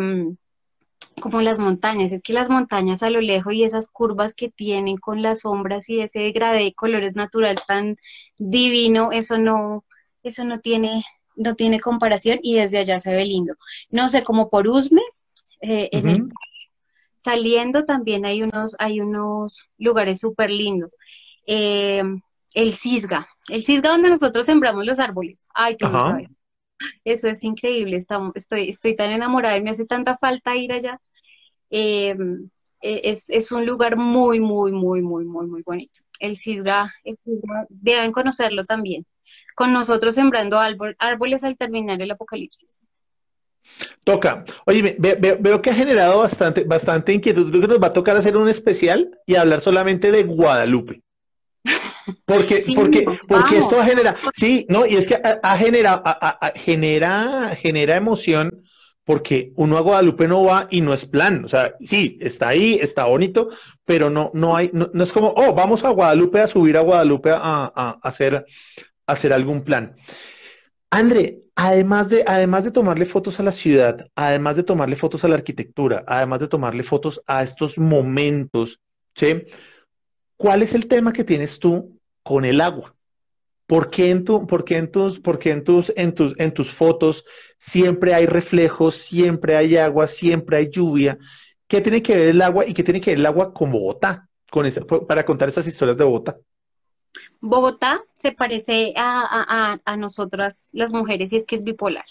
como las montañas, es que las montañas a lo lejos y esas curvas que tienen con las sombras y ese degradé de colores natural tan divino, eso no, eso no tiene, no tiene comparación y desde allá se ve lindo. No sé, como por Usme, eh, saliendo también hay unos, hay unos lugares súper lindos. Eh, el Cisga, el Cisga donde nosotros sembramos los árboles. Ay, qué eso es increíble, estoy, estoy tan enamorada y me hace tanta falta ir allá. Eh, eh, es, es, un lugar muy, muy, muy, muy, muy, muy bonito. El Cisga, deben conocerlo también. Con nosotros sembrando árboles al terminar el apocalipsis. Toca. Oye, veo que ha generado bastante, bastante inquietud. Creo que nos va a tocar hacer un especial y hablar solamente de Guadalupe. Porque, porque, porque esto genera, sí, no, y es que ha, generado, genera, genera emoción porque uno a Guadalupe no va y no es plan, o sea, sí, está ahí, está bonito, pero no, no hay, no, es como, oh, vamos a Guadalupe a subir a Guadalupe a, a, hacer, hacer algún plan. André, además de, además de tomarle fotos a la ciudad, además de tomarle fotos a la arquitectura, además de tomarle fotos a estos momentos, ¿sí? ¿Cuál es el tema que tienes tú con el agua? ¿Por qué en, por en, tus, por en, tus, en, tus, en tus fotos siempre hay reflejos, siempre hay agua, siempre hay lluvia? ¿Qué tiene que ver el agua y qué tiene que ver el agua con Bogotá? Con para contar estas historias de Bogotá. Bogotá se parece a, a, a nosotras las mujeres y es que es bipolar.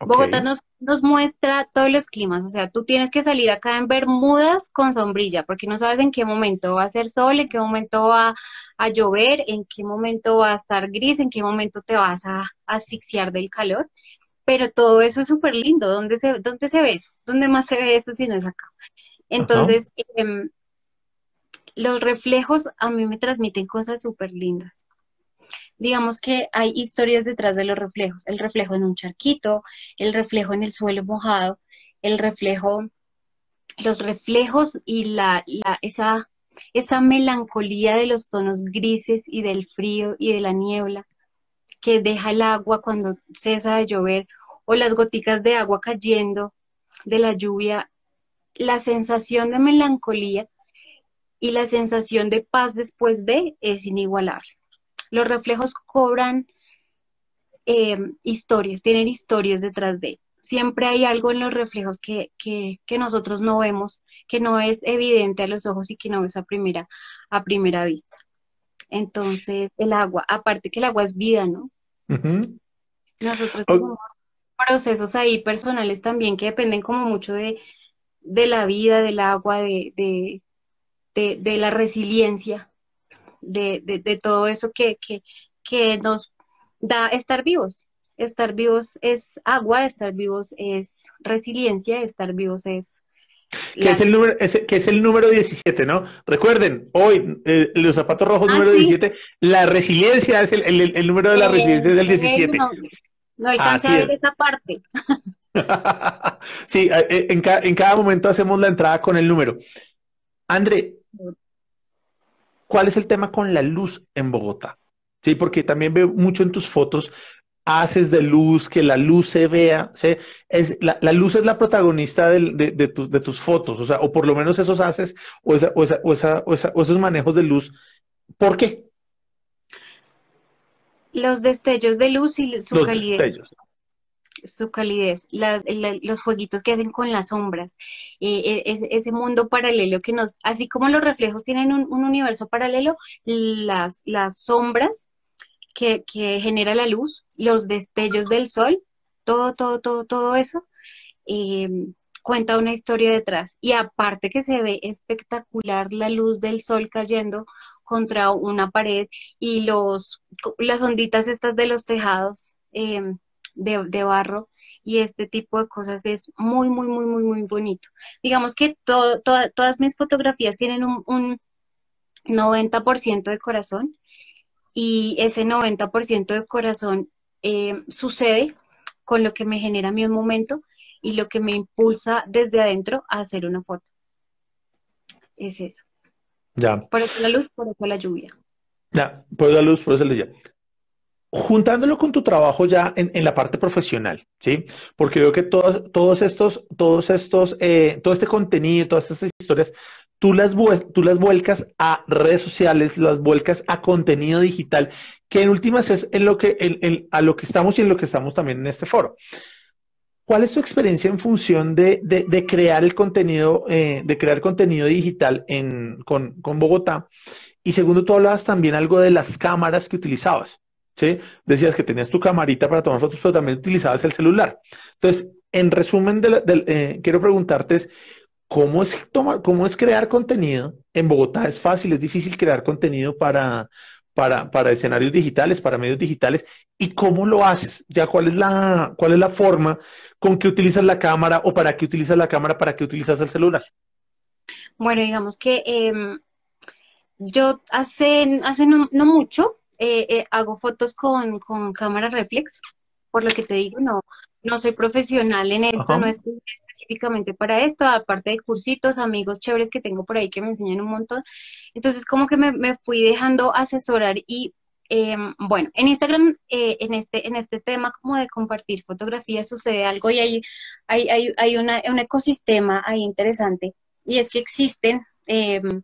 Bogotá nos, nos muestra todos los climas, o sea, tú tienes que salir acá en Bermudas con sombrilla, porque no sabes en qué momento va a ser sol, en qué momento va a llover, en qué momento va a estar gris, en qué momento te vas a asfixiar del calor, pero todo eso es súper lindo, ¿dónde se, ¿dónde se ve eso? ¿Dónde más se ve eso si no es acá? Entonces, em, los reflejos a mí me transmiten cosas súper lindas digamos que hay historias detrás de los reflejos, el reflejo en un charquito, el reflejo en el suelo mojado, el reflejo, los reflejos y la, esa, esa melancolía de los tonos grises y del frío y de la niebla que deja el agua cuando cesa de llover o las goticas de agua cayendo de la lluvia, la sensación de melancolía y la sensación de paz después de es inigualable. Los reflejos cobran eh, historias, tienen historias detrás de. Siempre hay algo en los reflejos que, que, que, nosotros no vemos, que no es evidente a los ojos y que no ves a primera, a primera vista. Entonces, el agua, aparte que el agua es vida, ¿no? Nosotros tenemos procesos ahí personales también que dependen como mucho de, de la vida, del agua, de, de, de, de la resiliencia de, de, todo eso que, que, que nos da estar vivos. Estar vivos es agua, estar vivos es resiliencia, estar vivos es que es, el número, que es el número 17, ¿no? Recuerden, hoy, eh, los zapatos rojos ah, número 17, la resiliencia es el, el, número de la resiliencia es el 17. No, no alcancé a ver esa parte. [LAUGHS] sí, eh, eh, en, en cada momento hacemos la entrada con el número. André, ¿cuál es el tema con la luz en Bogotá? Sí, porque también veo mucho en tus fotos haces de luz, que la luz se vea. ¿sí? Es, la, luz es la protagonista de, de, tus fotos, o sea, o por lo menos esos haces o, esa, o, esa, o, esa, o, esos manejos de luz. ¿Por qué? Los destellos de luz y su calidez. Su calidez, los jueguitos que hacen con las sombras, eh, eh ese mundo paralelo que nos, así como los reflejos tienen un, un universo paralelo, las, las sombras que, genera la luz, los destellos del sol, todo, todo, todo, todo eso, eh, cuenta una historia detrás. Y aparte que se ve espectacular la luz del sol cayendo contra una pared y los, las onditas estas de los tejados eh, de, barro y este tipo de cosas es muy, muy, muy, muy, muy bonito. Digamos que todas mis fotografías tienen un, un 90% de corazón y ese 90% de corazón eh, sucede con lo que me genera a mí un momento y lo que me impulsa desde adentro a hacer una foto. Es eso. Ya. Por eso la luz, por eso la lluvia. Ya, por eso la luz, por eso la lluvia juntándolo con tu trabajo ya en, en, la parte profesional, ¿sí? Porque veo que todos, todos estos, todos estos, eh, todo este contenido, todas estas historias, tú las, tú las vuelcas a redes sociales, las vuelcas a contenido digital, que en últimas es en lo que, a lo que estamos y en lo que estamos también en este foro. ¿Cuál es tu experiencia en función de, de, de crear el contenido, eh, de crear contenido digital en, con, con Bogotá? Y segundo, tú hablabas también algo de las cámaras que utilizabas. ¿Sí? Decías que tenías tu camarita para tomar fotos, pero también utilizabas el celular. Entonces, en resumen, eh, quiero preguntarte ¿cómo es, tomar, ¿cómo es crear contenido? En Bogotá es fácil, es difícil crear contenido para, para, para escenarios digitales, para medios digitales, y cómo lo haces, ya cuál es la, cuál es la forma con que utilizas la cámara o para qué utilizas la cámara, para qué utilizas el celular. Bueno, digamos que em, yo hace, hace no mucho eh, eh, hago fotos con, con cámara reflex, por lo que te digo, no, no soy profesional en esto, no estoy específicamente para esto, aparte de cursitos, amigos chéveres que tengo por ahí que me enseñan un montón. Entonces, como que me, fui dejando asesorar y em, bueno, en Instagram, eh, en, este, en este tema como de compartir fotografías sucede algo y hay, hay, hay, hay una, un ecosistema ahí interesante y es que existen em,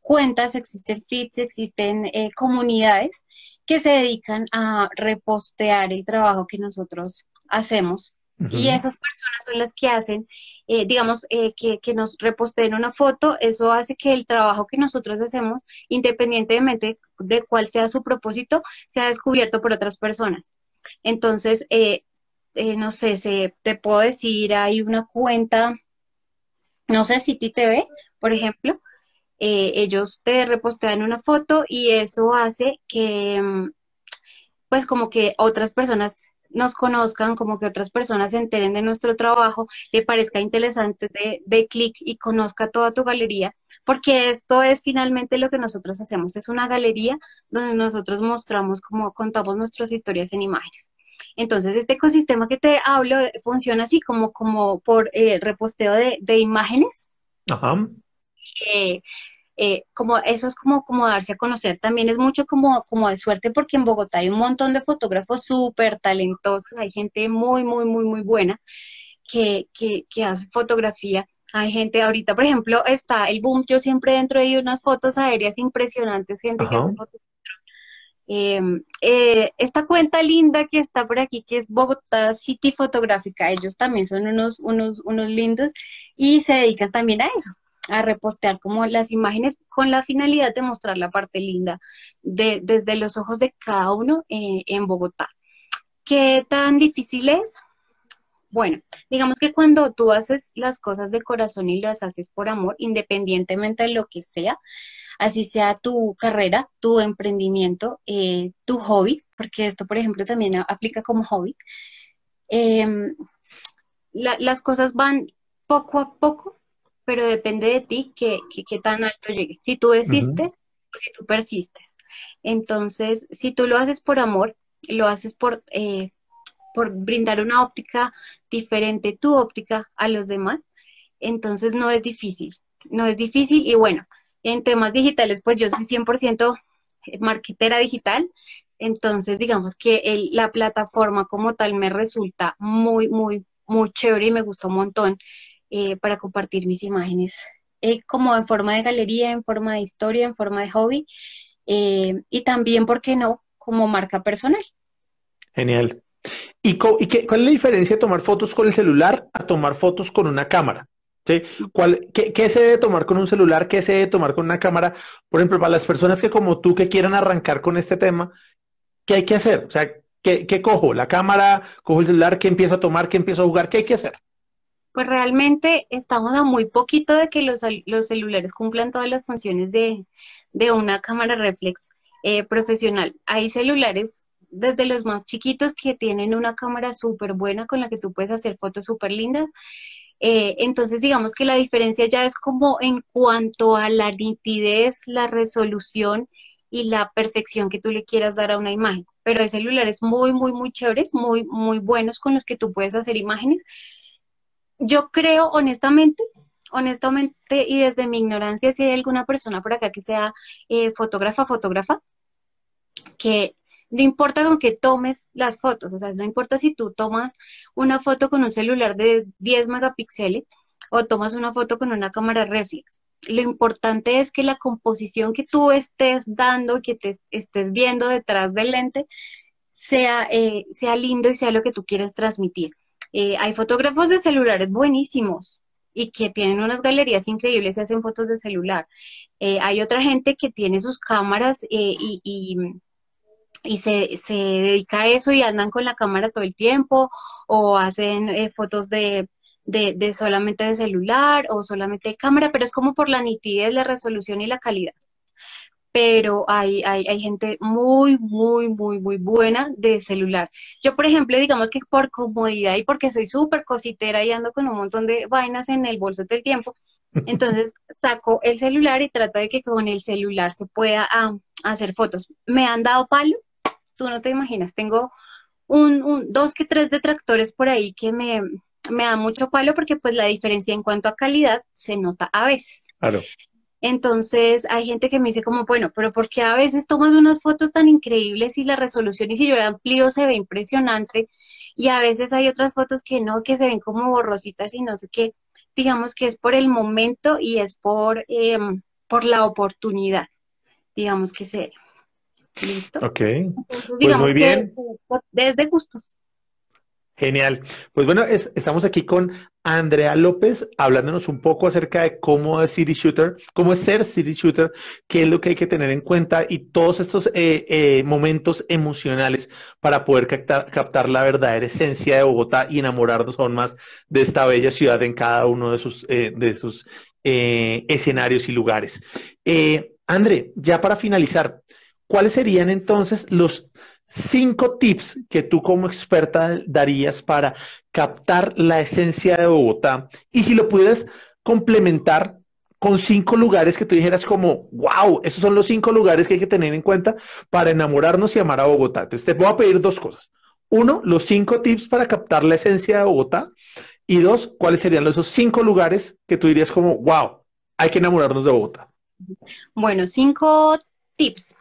cuentas, existen feeds, existen comunidades que se dedican a repostear el trabajo que nosotros hacemos. Y esas personas son las que hacen, eh, digamos, eh, que, que, nos reposteen una foto, eso hace que el trabajo que nosotros hacemos, independientemente de cuál sea su propósito, sea descubierto por otras personas. Entonces, eh, no sé, se, te puedo decir, hay una cuenta, no sé, City TV, por ejemplo, eh, ellos te repostean una foto y eso hace que, mm, pues como que otras personas nos conozcan, como que otras personas se enteren de nuestro trabajo, le parezca interesante de, clic y conozca toda tu galería, porque esto es finalmente lo que nosotros hacemos, es una galería donde nosotros mostramos como contamos nuestras historias en imágenes. Entonces, este ecosistema que te hablo funciona así como, como por eh, reposteo de, de imágenes. Ajá. Eh, eh, como eso es como, como darse a conocer, también es mucho como, como de suerte porque en Bogotá hay un montón de fotógrafos súper talentosos, hay gente muy, muy, muy, muy buena que, que, que hace fotografía. Hay gente ahorita, por ejemplo, está el boom, yo siempre dentro de unas fotos aéreas impresionantes, gente que hace fotos em, eh, esta cuenta linda que está por aquí, que es Bogotá City Fotográfica, ellos también son unos, unos, unos lindos y se dedican también a eso, a repostear como las imágenes con la finalidad de mostrar la parte linda de, desde los ojos de cada uno eh, en Bogotá. ¿Qué tan difícil es? Bueno, digamos que cuando tú haces las cosas de corazón y las haces por amor, independientemente de lo que sea, así sea tu carrera, tu emprendimiento, eh, tu hobby, porque esto, por ejemplo, también aplica como hobby, em, las cosas van poco a poco, pero depende de ti que, tan alto llegues. Si tú desistes o si tú persistes. Entonces, si tú lo haces por amor, lo haces por, eh, por brindar una óptica diferente, tu óptica a los demás, entonces no es difícil, no es difícil y bueno, en temas digitales, pues yo soy 100% marketera digital, entonces digamos que la plataforma como tal me resulta muy, muy, muy chévere y me gusta un montón eh, para compartir mis imágenes, eh, como en forma de galería, en forma de historia, en forma de hobby eh, y también, ¿por qué no?, como marca personal. Genial. ¿Y, y qué, cuál es la diferencia de tomar fotos con el celular a tomar fotos con una cámara? ¿Cuál, qué, se debe tomar con un celular? ¿Qué se debe tomar con una cámara? Por ejemplo, para las personas que como tú que quieran arrancar con este tema, ¿qué hay que hacer? O sea, ¿qué, qué cojo? ¿La cámara? ¿Cojo el celular? ¿Qué empiezo a tomar? ¿Qué empiezo a jugar? ¿Qué hay que hacer? Pues realmente estamos a muy poquito de que los, los celulares cumplan todas las funciones de, de una cámara reflex eh, profesional. Hay celulares desde los más chiquitos que tienen una cámara súper buena con la que tú puedes hacer fotos súper lindas. Eh, entonces, digamos que la diferencia ya es como en cuanto a la nitidez, la resolución y la perfección que tú le quieras dar a una imagen. Pero hay celulares muy, muy, muy chéveres, muy, muy buenos con los que tú puedes hacer imágenes. Yo creo, honestamente, honestamente y desde mi ignorancia, si hay alguna persona por acá que sea eh, fotógrafa, fotógrafa, que no importa con que tomes las fotos, o sea, no importa si tú tomas una foto con un celular de 10 megapíxeles o tomas una foto con una cámara reflex. Lo importante es que la composición que tú estés dando, que te estés viendo detrás del lente, sea, eh, sea lindo y sea lo que tú quieres transmitir. Eh, hay fotógrafos de celulares buenísimos, y que tienen unas galerías increíbles y hacen fotos de celular. Eh, hay otra gente que tiene sus cámaras eh, y, y, se, se, dedica a eso y andan con la cámara todo el tiempo o hacen eh, fotos de, de, de solamente de celular o solamente de cámara, pero es como por la nitidez, la resolución y la calidad pero hay, hay, hay, gente muy, muy, muy, muy buena de celular. Yo, por ejemplo, digamos que por comodidad y porque soy súper cositera y ando con un montón de vainas en el bolso del tiempo, [LAUGHS] entonces saco el celular y trato de que con el celular se pueda hacer fotos. Me han dado palo, tú no te imaginas, tengo un, un, dos que tres detractores por ahí que me, me dan mucho palo porque pues la diferencia en cuanto a calidad se nota a veces. Claro. Entonces hay gente que me dice como, bueno, pero ¿por qué a veces tomas unas fotos tan increíbles y la resolución y si yo la amplío se ve impresionante? Y a veces hay otras fotos que no, que se ven como borrositas y no sé qué. Digamos que es por el momento y es por, em, por la oportunidad. Digamos que se... ¿Listo? Ok. pues muy bien. desde gustos. Genial. Pues bueno, estamos aquí con Andrea López hablándonos un poco acerca de cómo es City Shooter, cómo es ser City Shooter, qué es lo que hay que tener en cuenta y todos estos eh, eh, momentos emocionales para poder captar, la verdadera esencia de Bogotá y enamorarnos aún más de esta bella ciudad en cada uno de sus, eh, de sus escenarios y lugares. Andre, ya para finalizar, ¿cuáles serían entonces los cinco tips que tú como experta darías para captar la esencia de Bogotá y si lo pudieras complementar con cinco lugares que tú dijeras como, wow, esos son los cinco lugares que hay que tener en cuenta para enamorarnos y amar a Bogotá. Entonces te voy a pedir dos cosas. Uno, los cinco tips para captar la esencia de Bogotá. Y dos, ¿cuáles serían esos cinco lugares que tú dirías como, wow, hay que enamorarnos de Bogotá? Bueno, cinco tips.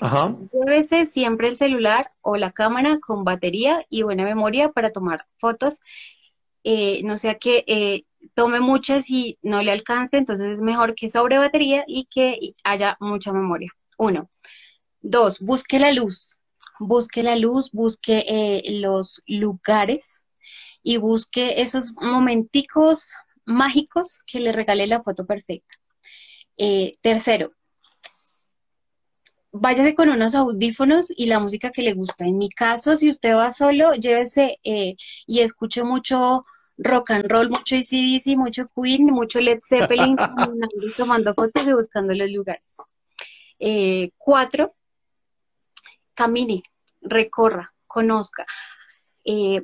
Ajá. Llévese siempre el celular o la cámara con batería y buena memoria para tomar fotos. Eh, no sea que eh, tome muchas y no le alcance, entonces es mejor que sobre batería y que haya mucha memoria. Uno. Dos, busque la luz. Busque la luz, busque eh, los lugares y busque esos momenticos mágicos que le regale la foto perfecta. tercero, váyase con unos audífonos y la música que le gusta. En mi caso, si usted va solo, llévese eh, y escuche mucho rock and roll, mucho ACDC, mucho Queen, mucho Led Zeppelin, [LAUGHS] tomando fotos y buscando los lugares. Eh, cuatro, camine, recorra, conozca. Eh,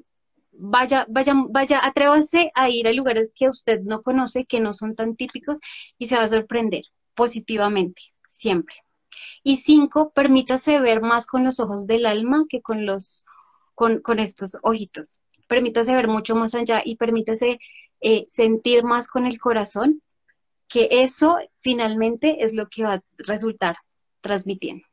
vaya, vaya, vaya, atrévase a ir a lugares que usted no conoce, que no son tan típicos y se va a sorprender positivamente, siempre. Y cinco, permítase ver más con los ojos del alma que con los, con, con estos ojitos. Permítase ver mucho más allá y permítase eh, sentir más con el corazón, que eso finalmente es lo que va a resultar transmitiendo.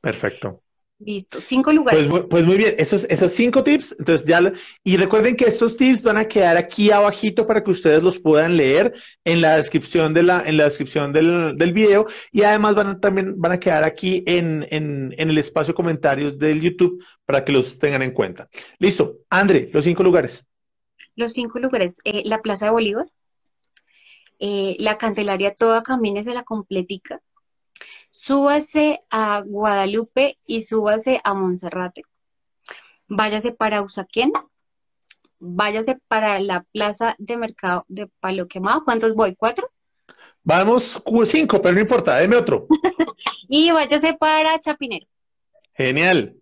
Perfecto. Listo, cinco lugares. Pues, pues, muy bien, esos, esos cinco tips, entonces ya, y recuerden que estos tips van a quedar aquí abajito para que ustedes los puedan leer en la descripción de la, en la descripción del, del video, y además van a, también van a quedar aquí en, en, en el espacio comentarios del YouTube para que los tengan en cuenta. Listo, André, los cinco lugares. Los cinco lugares, eh, la Plaza de Bolívar, eh, la Candelaria toda camínese la completica, súbase a Guadalupe y súbase a Monserrate. Váyase para Usaquén, váyase para la plaza de mercado de Palo Quemado. ¿Cuántos voy? ¿Cuatro? Vamos cinco, pero no importa, deme otro. [LAUGHS] y váyase para Chapinero. Genial.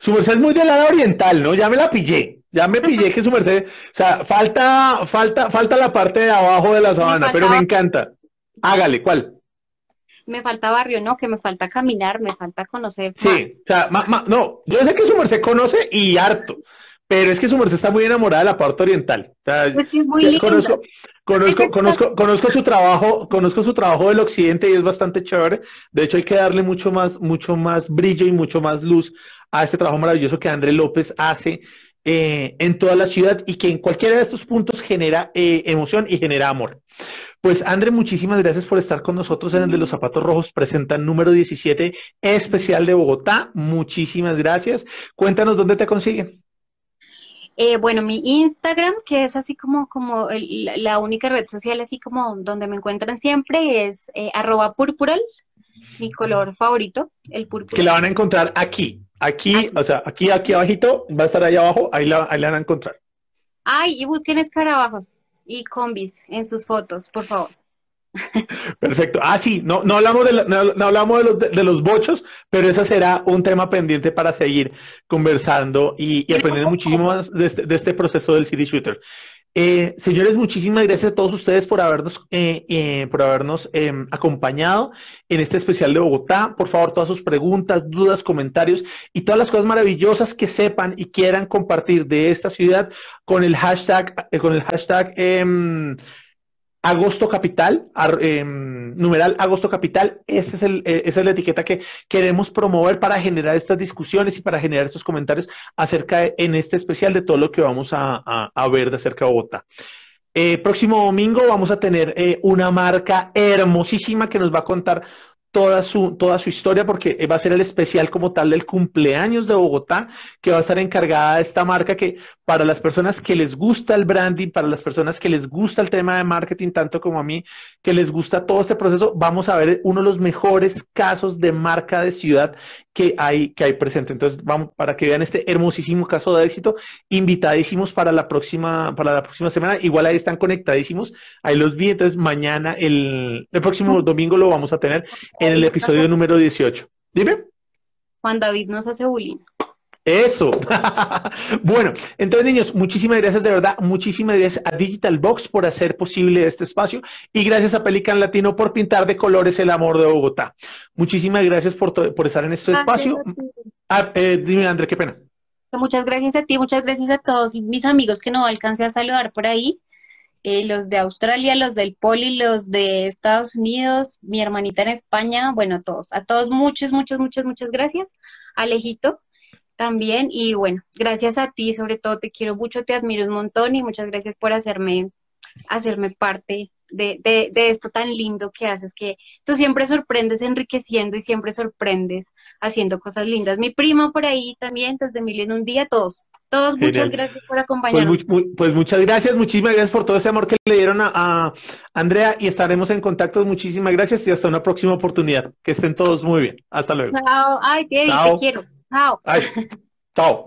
Su merced es muy del lado oriental, ¿no? Ya me la pillé. Ya me pillé que su merced, o sea, falta, falta, falta la parte de abajo de la sabana, pero me encanta. Hágale, ¿cuál? Me falta barrio, no, que me falta caminar, me falta conocer. Sí, o sea, no, yo sé que su merced conoce y harto, pero es que su merced está muy enamorada de la parte oriental. pues es muy conozco, conozco, conozco, conozco su trabajo, conozco su trabajo del occidente y es bastante chévere. De hecho, hay que darle mucho más, mucho más brillo y mucho más luz a este trabajo maravilloso que André López hace eh, en toda la ciudad y que en cualquiera de estos puntos genera eh, emoción y genera amor. Pues André, muchísimas gracias por estar con nosotros en el de los zapatos rojos. Presentan número 17 especial de Bogotá. Muchísimas gracias. Cuéntanos dónde te consiguen. Eh, bueno, mi Instagram, que es así como, como la única red social, así como donde me encuentran siempre, es arroba purpural, mi color favorito, el púrpura. Que la van a encontrar aquí, Aquí, o sea, aquí, aquí abajito, va a estar ahí abajo, ahí la, ahí la van a encontrar. Ay, y busquen escarabajos y combis en sus fotos, por favor. Perfecto. Ah, sí, no, no hablamos, de, no, hablamos de, los, de, los bochos, pero ese será un tema pendiente para seguir conversando y, y aprendiendo muchísimo más de este, de este proceso del City Shooter. Eh, señores, muchísimas gracias a todos ustedes por habernos, eh, eh, por habernos em, acompañado en este especial de Bogotá. Por favor, todas sus preguntas, dudas, comentarios y todas las cosas maravillosas que sepan y quieran compartir de esta ciudad con el hashtag, con el hashtag em, Agosto Capital, em, numeral Agosto Capital, esa es, el, eh, esa es la etiqueta que queremos promover para generar estas discusiones y para generar estos comentarios acerca de, en este especial de todo lo que vamos a, a, ver de acerca de Bogotá. Eh, próximo domingo vamos a tener eh, una marca hermosísima que nos va a contar toda su, toda su historia porque va a ser el especial como tal del cumpleaños de Bogotá, que va a estar encargada de esta marca que para las personas que les gusta el branding, para las personas que les gusta el tema de marketing, tanto como a mí, que les gusta todo este proceso, vamos a ver uno de los mejores casos de marca de ciudad que hay, que hay presente. Entonces, vamos, para que vean este hermosísimo caso de éxito, invitadísimos para la próxima, para la próxima semana. Igual ahí están conectadísimos. Ahí los vi. Entonces, mañana, el, el próximo domingo lo vamos a tener en el episodio número 18. Dime. Juan David nos hace bullying. Eso. [LAUGHS] bueno, entonces niños, muchísimas gracias de verdad, muchísimas gracias a Digital Box por hacer posible este espacio y gracias a Pelican Latino por pintar de colores el amor de Bogotá. Muchísimas gracias por, por estar en este espacio. Ah, eh, dime, André, qué pena. Muchas gracias a ti, muchas gracias a todos mis amigos que no alcancé a saludar por ahí. Eh, los de Australia, los del Poli, los de Estados Unidos, mi hermanita en España, bueno, todos, a todos muchas, muchas, muchas, muchas gracias. Alejito también, y bueno, gracias a ti, sobre todo te quiero mucho, te admiro un montón y muchas gracias por hacerme, hacerme parte de, de, de esto tan lindo que haces, que tú siempre sorprendes enriqueciendo y siempre sorprendes haciendo cosas lindas. Mi prima por ahí también, desde Mil en un día, todos, Todos, muchas gracias por acompañarnos. Pues, pues, muchas gracias, muchísimas gracias por todo ese amor que le dieron a, Andrea y estaremos en contacto. Muchísimas gracias y hasta una próxima oportunidad. Que estén todos muy bien. Hasta luego. Chao. Ay, qué te quiero. Chao. chao.